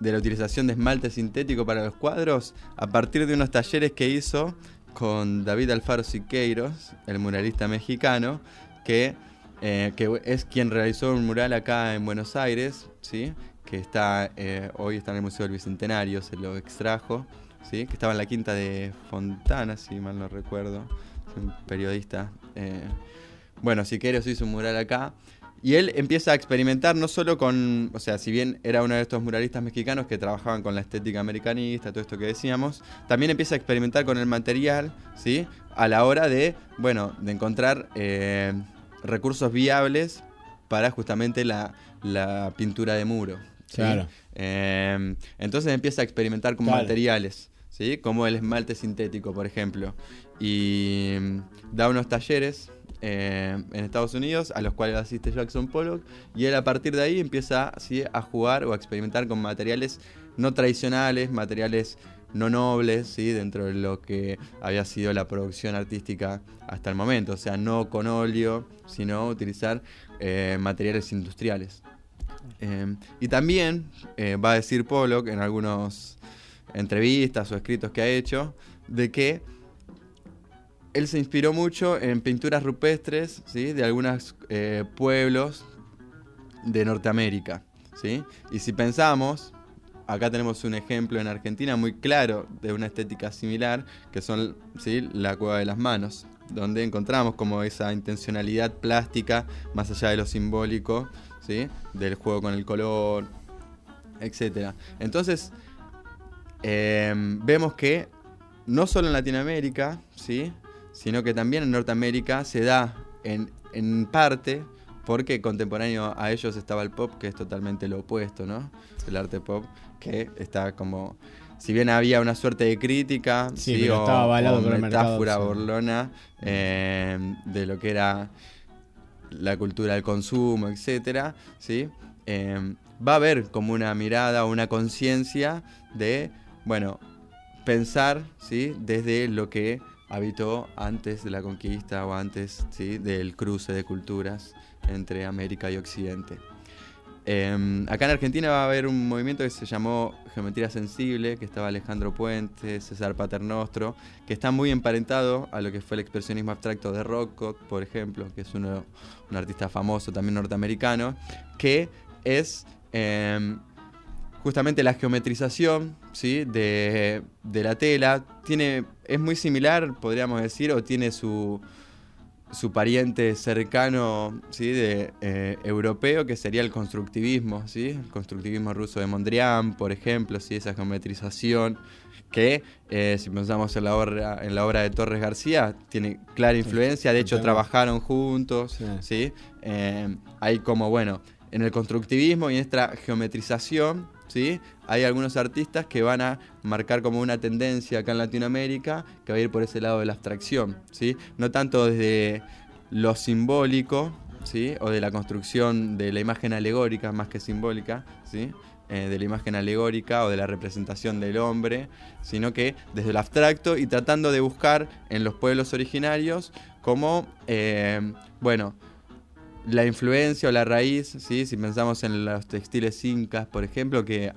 de la utilización de esmalte sintético para los cuadros a partir de unos talleres que hizo con David Alfaro Siqueiros, el muralista mexicano, que, eh, que es quien realizó un mural acá en Buenos Aires, ¿sí? que está eh, hoy está en el Museo del Bicentenario, se lo extrajo, ¿sí? que estaba en la quinta de Fontana, si mal no recuerdo, un periodista. eh, bueno, Siqueiros hizo un mural acá. Y él empieza a experimentar no solo con, o sea, si bien era uno de estos muralistas mexicanos que trabajaban con la estética americanista, todo esto que decíamos, también empieza a experimentar con el material, ¿sí? A la hora de, bueno, de encontrar eh, recursos viables para justamente la, la pintura de muro. ¿sí? Claro. Eh, entonces empieza a experimentar con Claro. materiales, ¿sí? Como el esmalte sintético, por ejemplo. Y mm, da unos talleres eh, en Estados Unidos a los cuales asiste Jackson Pollock y él a partir de ahí empieza ¿sí? a jugar o a experimentar con materiales no tradicionales, materiales no nobles, ¿sí? dentro de lo que había sido la producción artística hasta el momento, o sea, no con óleo, sino utilizar eh, materiales industriales. Eh, y también va a decir Pollock en algunas entrevistas o escritos que ha hecho de que él se inspiró mucho en pinturas rupestres ¿sí? de algunos eh, pueblos de Norteamérica. ¿sí? Y si pensamos, acá tenemos un ejemplo en Argentina muy claro de una estética similar, que son ¿sí? la cueva de las manos, donde encontramos como esa intencionalidad plástica más allá de lo simbólico, ¿sí? del juego con el color, etc. Entonces, eh, vemos que no solo en Latinoamérica, ¿sí? Sino que también en Norteamérica se da en, en parte porque contemporáneo a ellos estaba el pop, que es totalmente lo opuesto, ¿no? El arte pop, que está como... Si bien había una suerte de crítica, Sí, ¿sí? o, o por el mercado, metáfora sí. burlona eh, de lo que era la cultura del consumo, etcétera, ¿sí? Eh, va a haber como una mirada o una conciencia de, bueno, pensar, ¿sí? Desde lo que habitó antes de la conquista o antes, ¿sí? Del cruce de culturas entre América y Occidente. Eh, acá en Argentina va a haber un movimiento que se llamó Geometría Sensible, que estaba Alejandro Puente, César Paternostro, que está muy emparentado a lo que fue el expresionismo abstracto de Rothko, por ejemplo, que es uno, un artista famoso también norteamericano, que es eh, justamente la geometrización ¿sí? de, de la tela. Tiene, es muy similar, podríamos decir, o tiene su, su pariente cercano ¿sí? de, eh, europeo, que sería el constructivismo, ¿sí? el constructivismo ruso de Mondrian, por ejemplo, ¿sí? esa geometrización que, eh, si pensamos en la, obra, en la obra de Torres García, tiene clara influencia, de hecho trabajaron juntos, Sí. ¿sí? Eh, hay como, bueno, en el constructivismo y en esta geometrización, ¿sí? Hay algunos artistas que van a marcar como una tendencia acá en Latinoamérica que va a ir por ese lado de la abstracción, ¿sí? no tanto desde lo simbólico, ¿sí? o de la construcción de la imagen alegórica más que simbólica, ¿sí? Eh, de la imagen alegórica o de la representación del hombre, sino que desde el abstracto y tratando de buscar en los pueblos originarios como, eh, bueno, la influencia o la raíz, ¿sí? si pensamos en los textiles incas, por ejemplo, que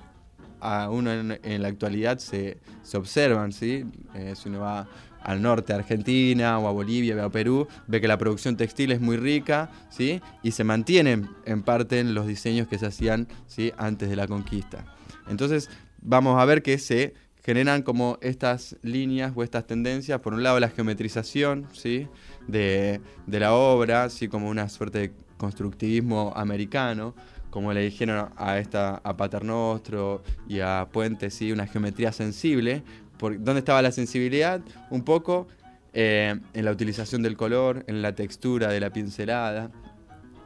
aún en, en la actualidad se, se observan, ¿sí? Eh, si uno va al norte, a Argentina, o a Bolivia, o a Perú, ve que la producción textil es muy rica, ¿sí? Y se mantienen en parte en los diseños que se hacían, ¿sí? Antes de la conquista. Entonces, vamos a ver que se generan como estas líneas o estas tendencias, por un lado la geometrización, ¿sí? De, de la obra, así como una suerte de constructivismo americano, como le dijeron a esta a Paternostro y a Puente, ¿sí? una geometría sensible. Por, ¿Dónde estaba la sensibilidad? Un poco eh, en la utilización del color, en la textura de la pincelada.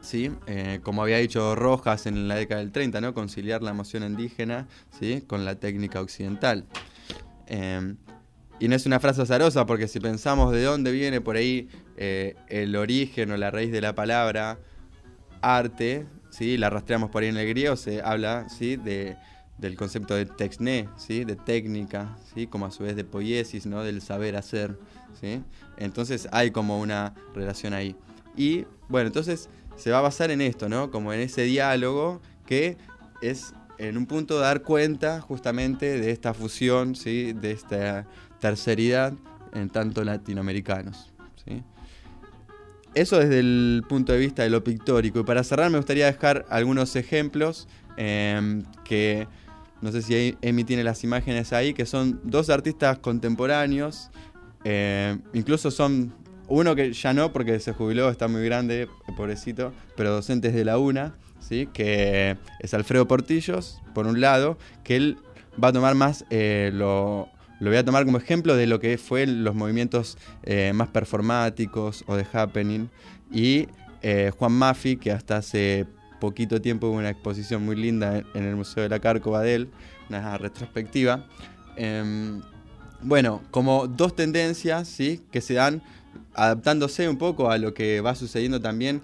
¿sí? Eh, como había dicho Rojas en la década del 30, ¿no? conciliar la emoción indígena ¿sí? con la técnica occidental. Eh, y no es una frase azarosa porque si pensamos de dónde viene por ahí el origen o la raíz de la palabra arte, ¿sí? la rastreamos por ahí en el griego, se habla ¿sí? de, del concepto de texné, ¿sí? de técnica, ¿sí? como a su vez de poiesis, ¿no? del saber hacer. ¿sí? Entonces hay como una relación ahí. Y bueno, entonces se va a basar en esto, ¿no? como en ese diálogo que es en un punto dar cuenta justamente de esta fusión, ¿sí? de esta terceridad en tanto latinoamericanos. ¿sí? Eso desde el punto de vista de lo pictórico. Y para cerrar me gustaría dejar algunos ejemplos em, que no sé si Emi tiene las imágenes ahí, que son dos artistas contemporáneos. Em, incluso son uno que ya no, porque se jubiló, está muy grande, pobrecito, pero docentes de la UNA, ¿sí? que es Alfredo Portillos, por un lado, que él va a tomar más eh, lo, lo voy a tomar como ejemplo de lo que fue los movimientos eh, más performáticos o de happening. Y eh, Juan Maffi, que hasta hace poquito tiempo hubo una exposición muy linda en el Museo de la Cárcova de él, una retrospectiva. Em, bueno, como dos tendencias ¿sí? que se dan adaptándose un poco a lo que va sucediendo también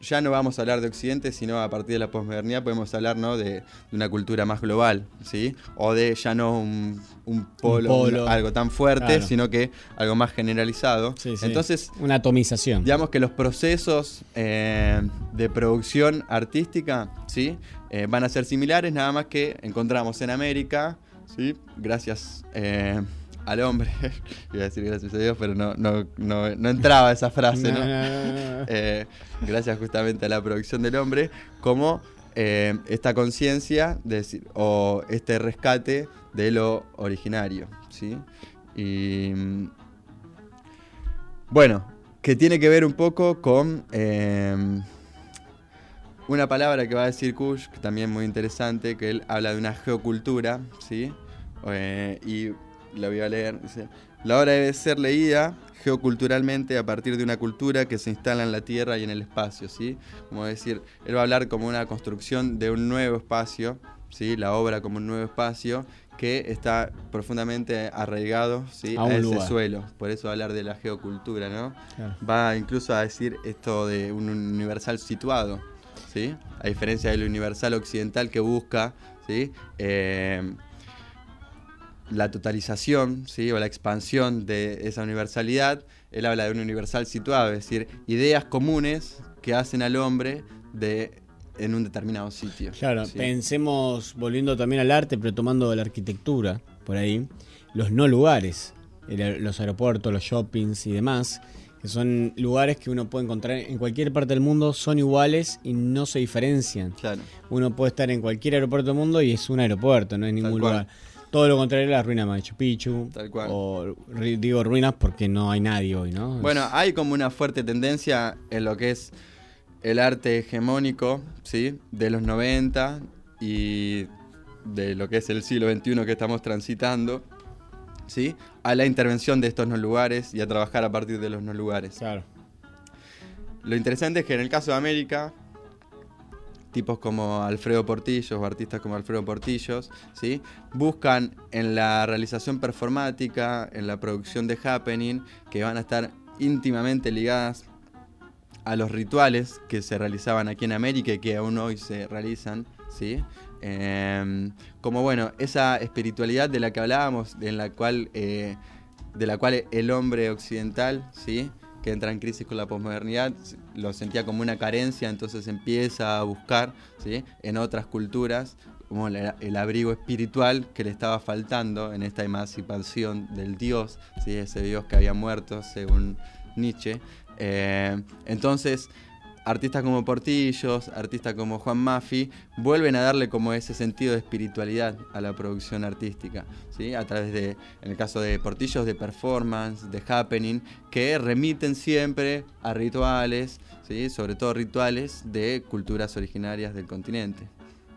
ya no vamos a hablar de Occidente, sino a partir de la posmodernidad podemos hablar ¿no? de, una cultura más global, ¿sí? O de ya no un, polo, algo tan fuerte, sino que algo más generalizado. Entonces, una atomización. Digamos que los procesos eh, de producción artística, ¿sí? Eh, van a ser similares, nada más que encontramos en América, ¿sí? Gracias. Eh, al hombre, [LAUGHS] iba a decir gracias a Dios, pero no, no, no, no entraba esa frase, ¿no? [LAUGHS] [LAUGHS] Eh, gracias justamente a la producción del hombre, como eh, esta conciencia o este rescate de lo originario, ¿sí? Y bueno, que tiene que ver un poco con em, una palabra que va a decir Kush, que también muy interesante, que él habla de una geocultura, ¿sí? Eh, y la voy a leer. Dice, la obra debe ser leída geoculturalmente a partir de una cultura que se instala en la tierra y en el espacio, ¿sí? Como decir, él va a hablar como una construcción de un nuevo espacio, ¿sí? La obra como un nuevo espacio que está profundamente arraigado ¿sí? a, ese suelo. Por eso hablar de la geocultura, ¿no? Va incluso a decir esto de un universal situado, ¿sí? A diferencia del universal occidental que busca, ¿sí? Eh, la totalización ¿sí? o la expansión de esa universalidad, él habla de un universal situado, es decir, ideas comunes que hacen al hombre de, en un determinado sitio. Claro, pensemos, volviendo también al arte, pero tomando la arquitectura por ahí, los no lugares, los aeropuertos, los shoppings y demás, que son lugares que uno puede encontrar en cualquier parte del mundo, son iguales y no se diferencian. Claro. Uno puede estar en cualquier aeropuerto del mundo y es un aeropuerto, no es ningún lugar. Todo lo contrario la ruina Machu Picchu. Tal cual. O digo ruinas porque no hay nadie hoy, ¿no? Bueno, hay como una fuerte tendencia en lo que es el arte hegemónico, ¿sí? De los 90 y de lo que es el siglo XXI que estamos transitando, ¿sí? A la intervención de estos no lugares y a trabajar a partir de los no lugares. Claro. Lo interesante es que en el caso de América, tipos como Alfredo Portillos o artistas como Alfredo Portillos, ¿sí? buscan en la realización performática, en la producción de happening, que van a estar íntimamente ligadas a los rituales que se realizaban aquí en América y que aún hoy se realizan, ¿sí? Em, como bueno, esa espiritualidad de la que hablábamos, en la cual, eh, de la cual el hombre occidental, ¿sí? Que entra en crisis con la posmodernidad, lo sentía como una carencia, entonces empieza a buscar ¿sí? en otras culturas como el, abrigo espiritual que le estaba faltando en esta emancipación del Dios, ¿sí? ese Dios que había muerto según Nietzsche. Eh, entonces, artistas como Portillos, artistas como Juan Maffi, vuelven a darle como ese sentido de espiritualidad a la producción artística, ¿sí? a través de, en el caso de Portillos, de performance, de happening, que remiten siempre a rituales, ¿sí? sobre todo rituales de culturas originarias del continente,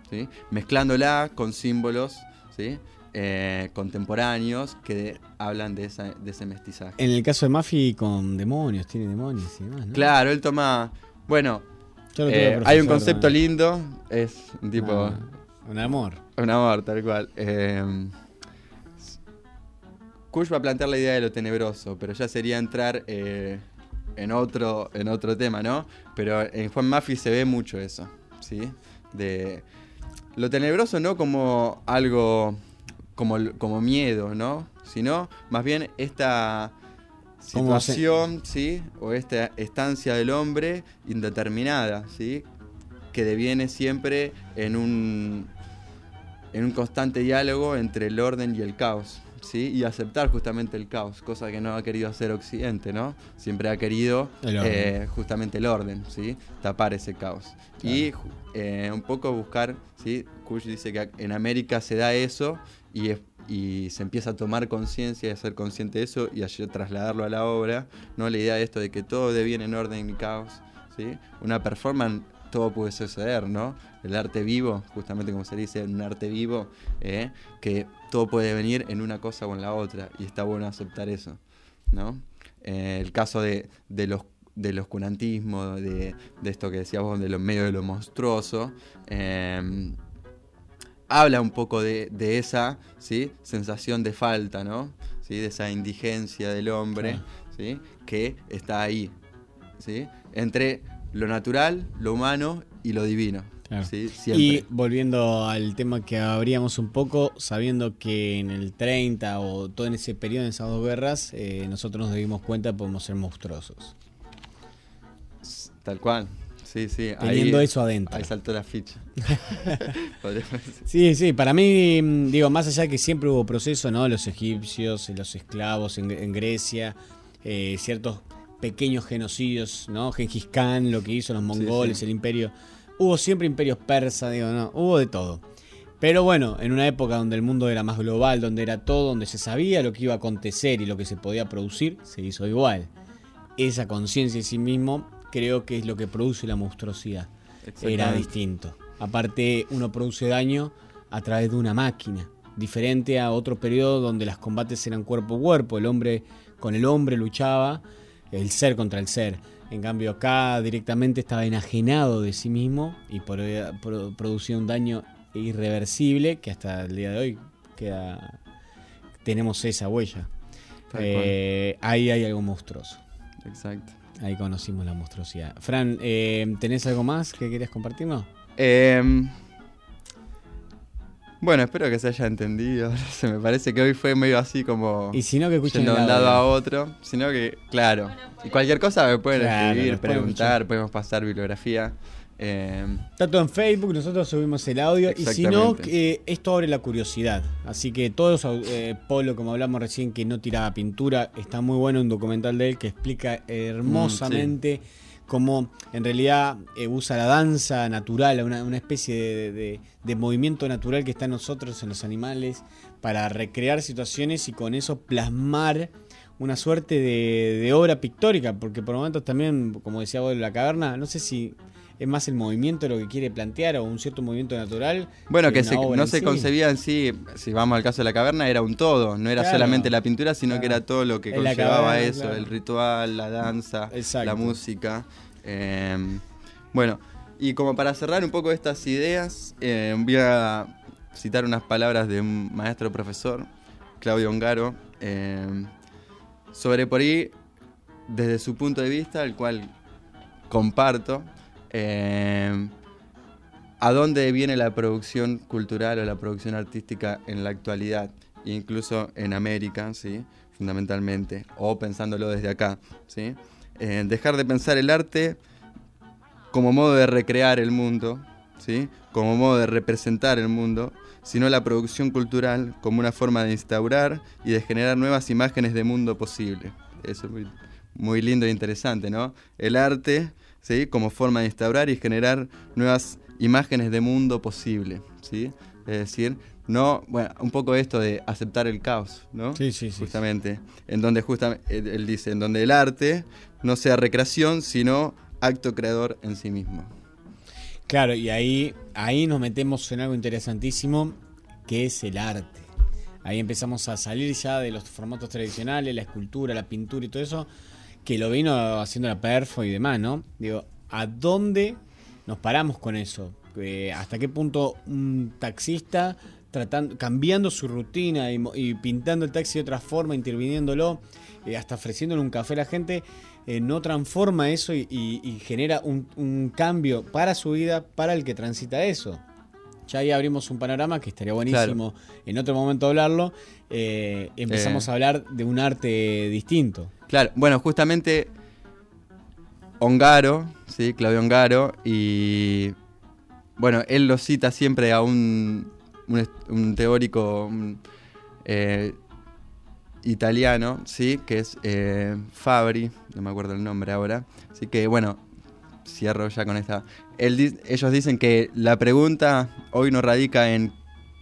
¿sí? mezclándola con símbolos. ¿sí? Eh, contemporáneos que hablan de, esa, de ese mestizaje. En el caso de Maffi con demonios, tiene demonios y demás, ¿no? Claro, él toma. Bueno, eh, hay un concepto lindo, es un tipo. Ah, un amor. Un amor, tal cual. Eh, Kush va a plantear la idea de lo tenebroso, pero ya sería entrar eh, en, otro, en otro tema, ¿no? Pero en Juan Maffi se ve mucho eso, ¿sí? De lo tenebroso no como algo, como, como miedo, ¿no? Sino más bien esta situación, ¿sí? O esta estancia del hombre indeterminada, ¿sí? Que deviene siempre en un, en un constante diálogo entre el orden y el caos, ¿sí? Y aceptar justamente el caos, cosa que no ha querido hacer Occidente, ¿no? Siempre ha querido El eh, justamente el orden, ¿sí? Tapar ese caos. Y eh, un poco buscar, ¿sí? Kush dice que en América se da eso y, es- y se empieza a tomar conciencia y a ser consciente de eso y a trasladarlo a la obra, ¿no? La idea de esto de que todo deviene en orden y caos, ¿sí? Una performance todo puede suceder, ¿no? El arte vivo, justamente como se dice, un arte vivo, ¿eh? que todo puede venir en una cosa o en la otra, y está bueno aceptar eso, ¿no? Eh, el caso de, de los del oscurantismo, de, de esto que decías vos, de lo medio de lo monstruoso, eh, habla un poco de, de esa ¿sí? sensación de falta, ¿no? ¿Sí? De esa indigencia del hombre. ¿sí? Que está ahí, ¿sí? Entre lo natural, lo humano y lo divino, Claro. ¿sí? Y volviendo al tema que abríamos un poco, sabiendo que en el 30 o todo en ese periodo, en esas dos guerras, eh, nosotros nos dimos cuenta que podemos ser monstruosos. Tal cual. Sí, sí. Teniendo ahí, eso adentro. Ahí saltó la ficha. [LAUGHS] Sí, sí, para mí, mm, digo, más allá que siempre hubo proceso, ¿no? Los egipcios, los esclavos en, en Grecia, eh, ciertos pequeños genocidios, ¿no? Gengis Khan, lo que hizo los mongoles, sí. el imperio. Hubo siempre imperios persas, digo, no, hubo de todo. Pero bueno, en una época donde el mundo era más global, donde era todo, donde se sabía lo que iba a acontecer y lo que se podía producir, se hizo igual. Esa conciencia de sí mismo creo que es lo que produce la monstruosidad era distinto. Aparte, uno produce daño a través de una máquina, diferente a otro periodo donde los combates eran cuerpo a cuerpo, el hombre con el hombre luchaba, el ser contra el ser. En cambio, acá directamente estaba enajenado de sí mismo y pro- producía un daño irreversible que hasta el día de hoy queda tenemos esa huella. Eh, ahí hay algo monstruoso. Exacto. Ahí conocimos la monstruosidad. Fran, eh, ¿tenés algo más que querías compartirnos? Em, bueno, espero que se haya entendido. [LAUGHS] Se me parece que hoy fue medio así como Y si no, que escuchen yendo de un lado a otro. Sino que, claro. Y cualquier cosa me pueden Claro, escribir, preguntar, podemos pasar bibliografía. Em, todo en Facebook, nosotros subimos el audio. Y si no, eh, esto abre la curiosidad. Así que todos, eh, Polo, como hablamos recién, que no tiraba pintura, está muy bueno un documental de él que explica hermosamente cómo en realidad eh, usa la danza natural, una, una especie de, de- de movimiento natural que está en nosotros, en los animales, para recrear situaciones y con eso plasmar una suerte de, de obra pictórica, porque por momentos también, como decía vos, la caverna, no sé si es más el movimiento lo que quiere plantear o un cierto movimiento natural. bueno, que se- no se sí. concebía en sí, si vamos al caso de la caverna, era un todo. No era Claro. solamente la pintura, sino que era todo lo que En conllevaba caverna, eso: claro. el ritual, la danza, Exacto. la música. Em, bueno, y como para cerrar un poco estas ideas, eh, voy a citar unas palabras de un maestro profesor, Claudio Ongaro, em, sobre por ahí, desde su punto de vista, el cual comparto, em, a dónde viene la producción cultural o la producción artística en la actualidad, incluso en América, ¿sí? fundamentalmente, o pensándolo desde acá. ¿sí? Dejar de pensar el arte como modo de recrear el mundo, ¿sí? como modo de representar el mundo, sino la producción cultural como una forma de instaurar y de generar nuevas imágenes de mundo posible. Eso es muy, muy lindo e interesante, ¿no? El arte ¿sí? como forma de instaurar y generar nuevas imágenes de mundo posible. ¿sí? Es decir, no, bueno, un poco esto de aceptar el caos, ¿no? Sí, sí, sí. Justamente, en donde justamente, él él dice, en donde el arte no sea recreación, sino acto creador en sí mismo. Claro, y ahí, ahí nos metemos en algo interesantísimo, que es el arte. Ahí empezamos a salir ya de los formatos tradicionales, la escultura, la pintura y todo eso, que lo vino haciendo la perfo y demás, ¿no? Digo, ¿a dónde nos paramos con eso? Eh, ¿Hasta qué punto un taxista tratando, cambiando su rutina y, pintando el taxi de otra forma, interviniéndolo, eh, hasta ofreciéndole un café a la gente, eh, no transforma eso y, y- y genera un, un cambio para su vida, para el que transita eso? Ya ahí abrimos un panorama que estaría buenísimo en otro momento hablarlo. Empezamos a hablar de un arte distinto. Claro, bueno, justamente Ongaro, ¿sí? Claudio Ongaro, y bueno, él lo cita siempre a un, un, teórico eh, italiano, ¿sí? Que es eh, Fabri, no me acuerdo el nombre ahora. Así que bueno, cierro ya con esta. Él ellos dicen que la pregunta hoy no radica en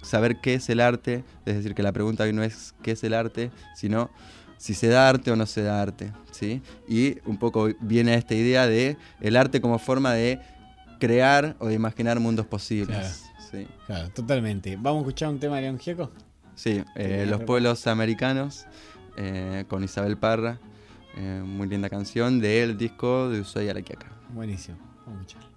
saber qué es el arte, es decir, que la pregunta hoy no es qué es el arte, sino si se da arte o no se da arte, ¿sí? Y un poco viene esta idea de el arte como forma de crear o de imaginar mundos posibles. Sí, Claro, totalmente. ¿Vamos a escuchar un tema de León Gieco? Sí, eh, Sí, Los pueblos americanos eh, con Isabel Parra, eh, muy linda canción del disco de Ushuaia la Quiaca. Buenísimo. Vamos a escuchar.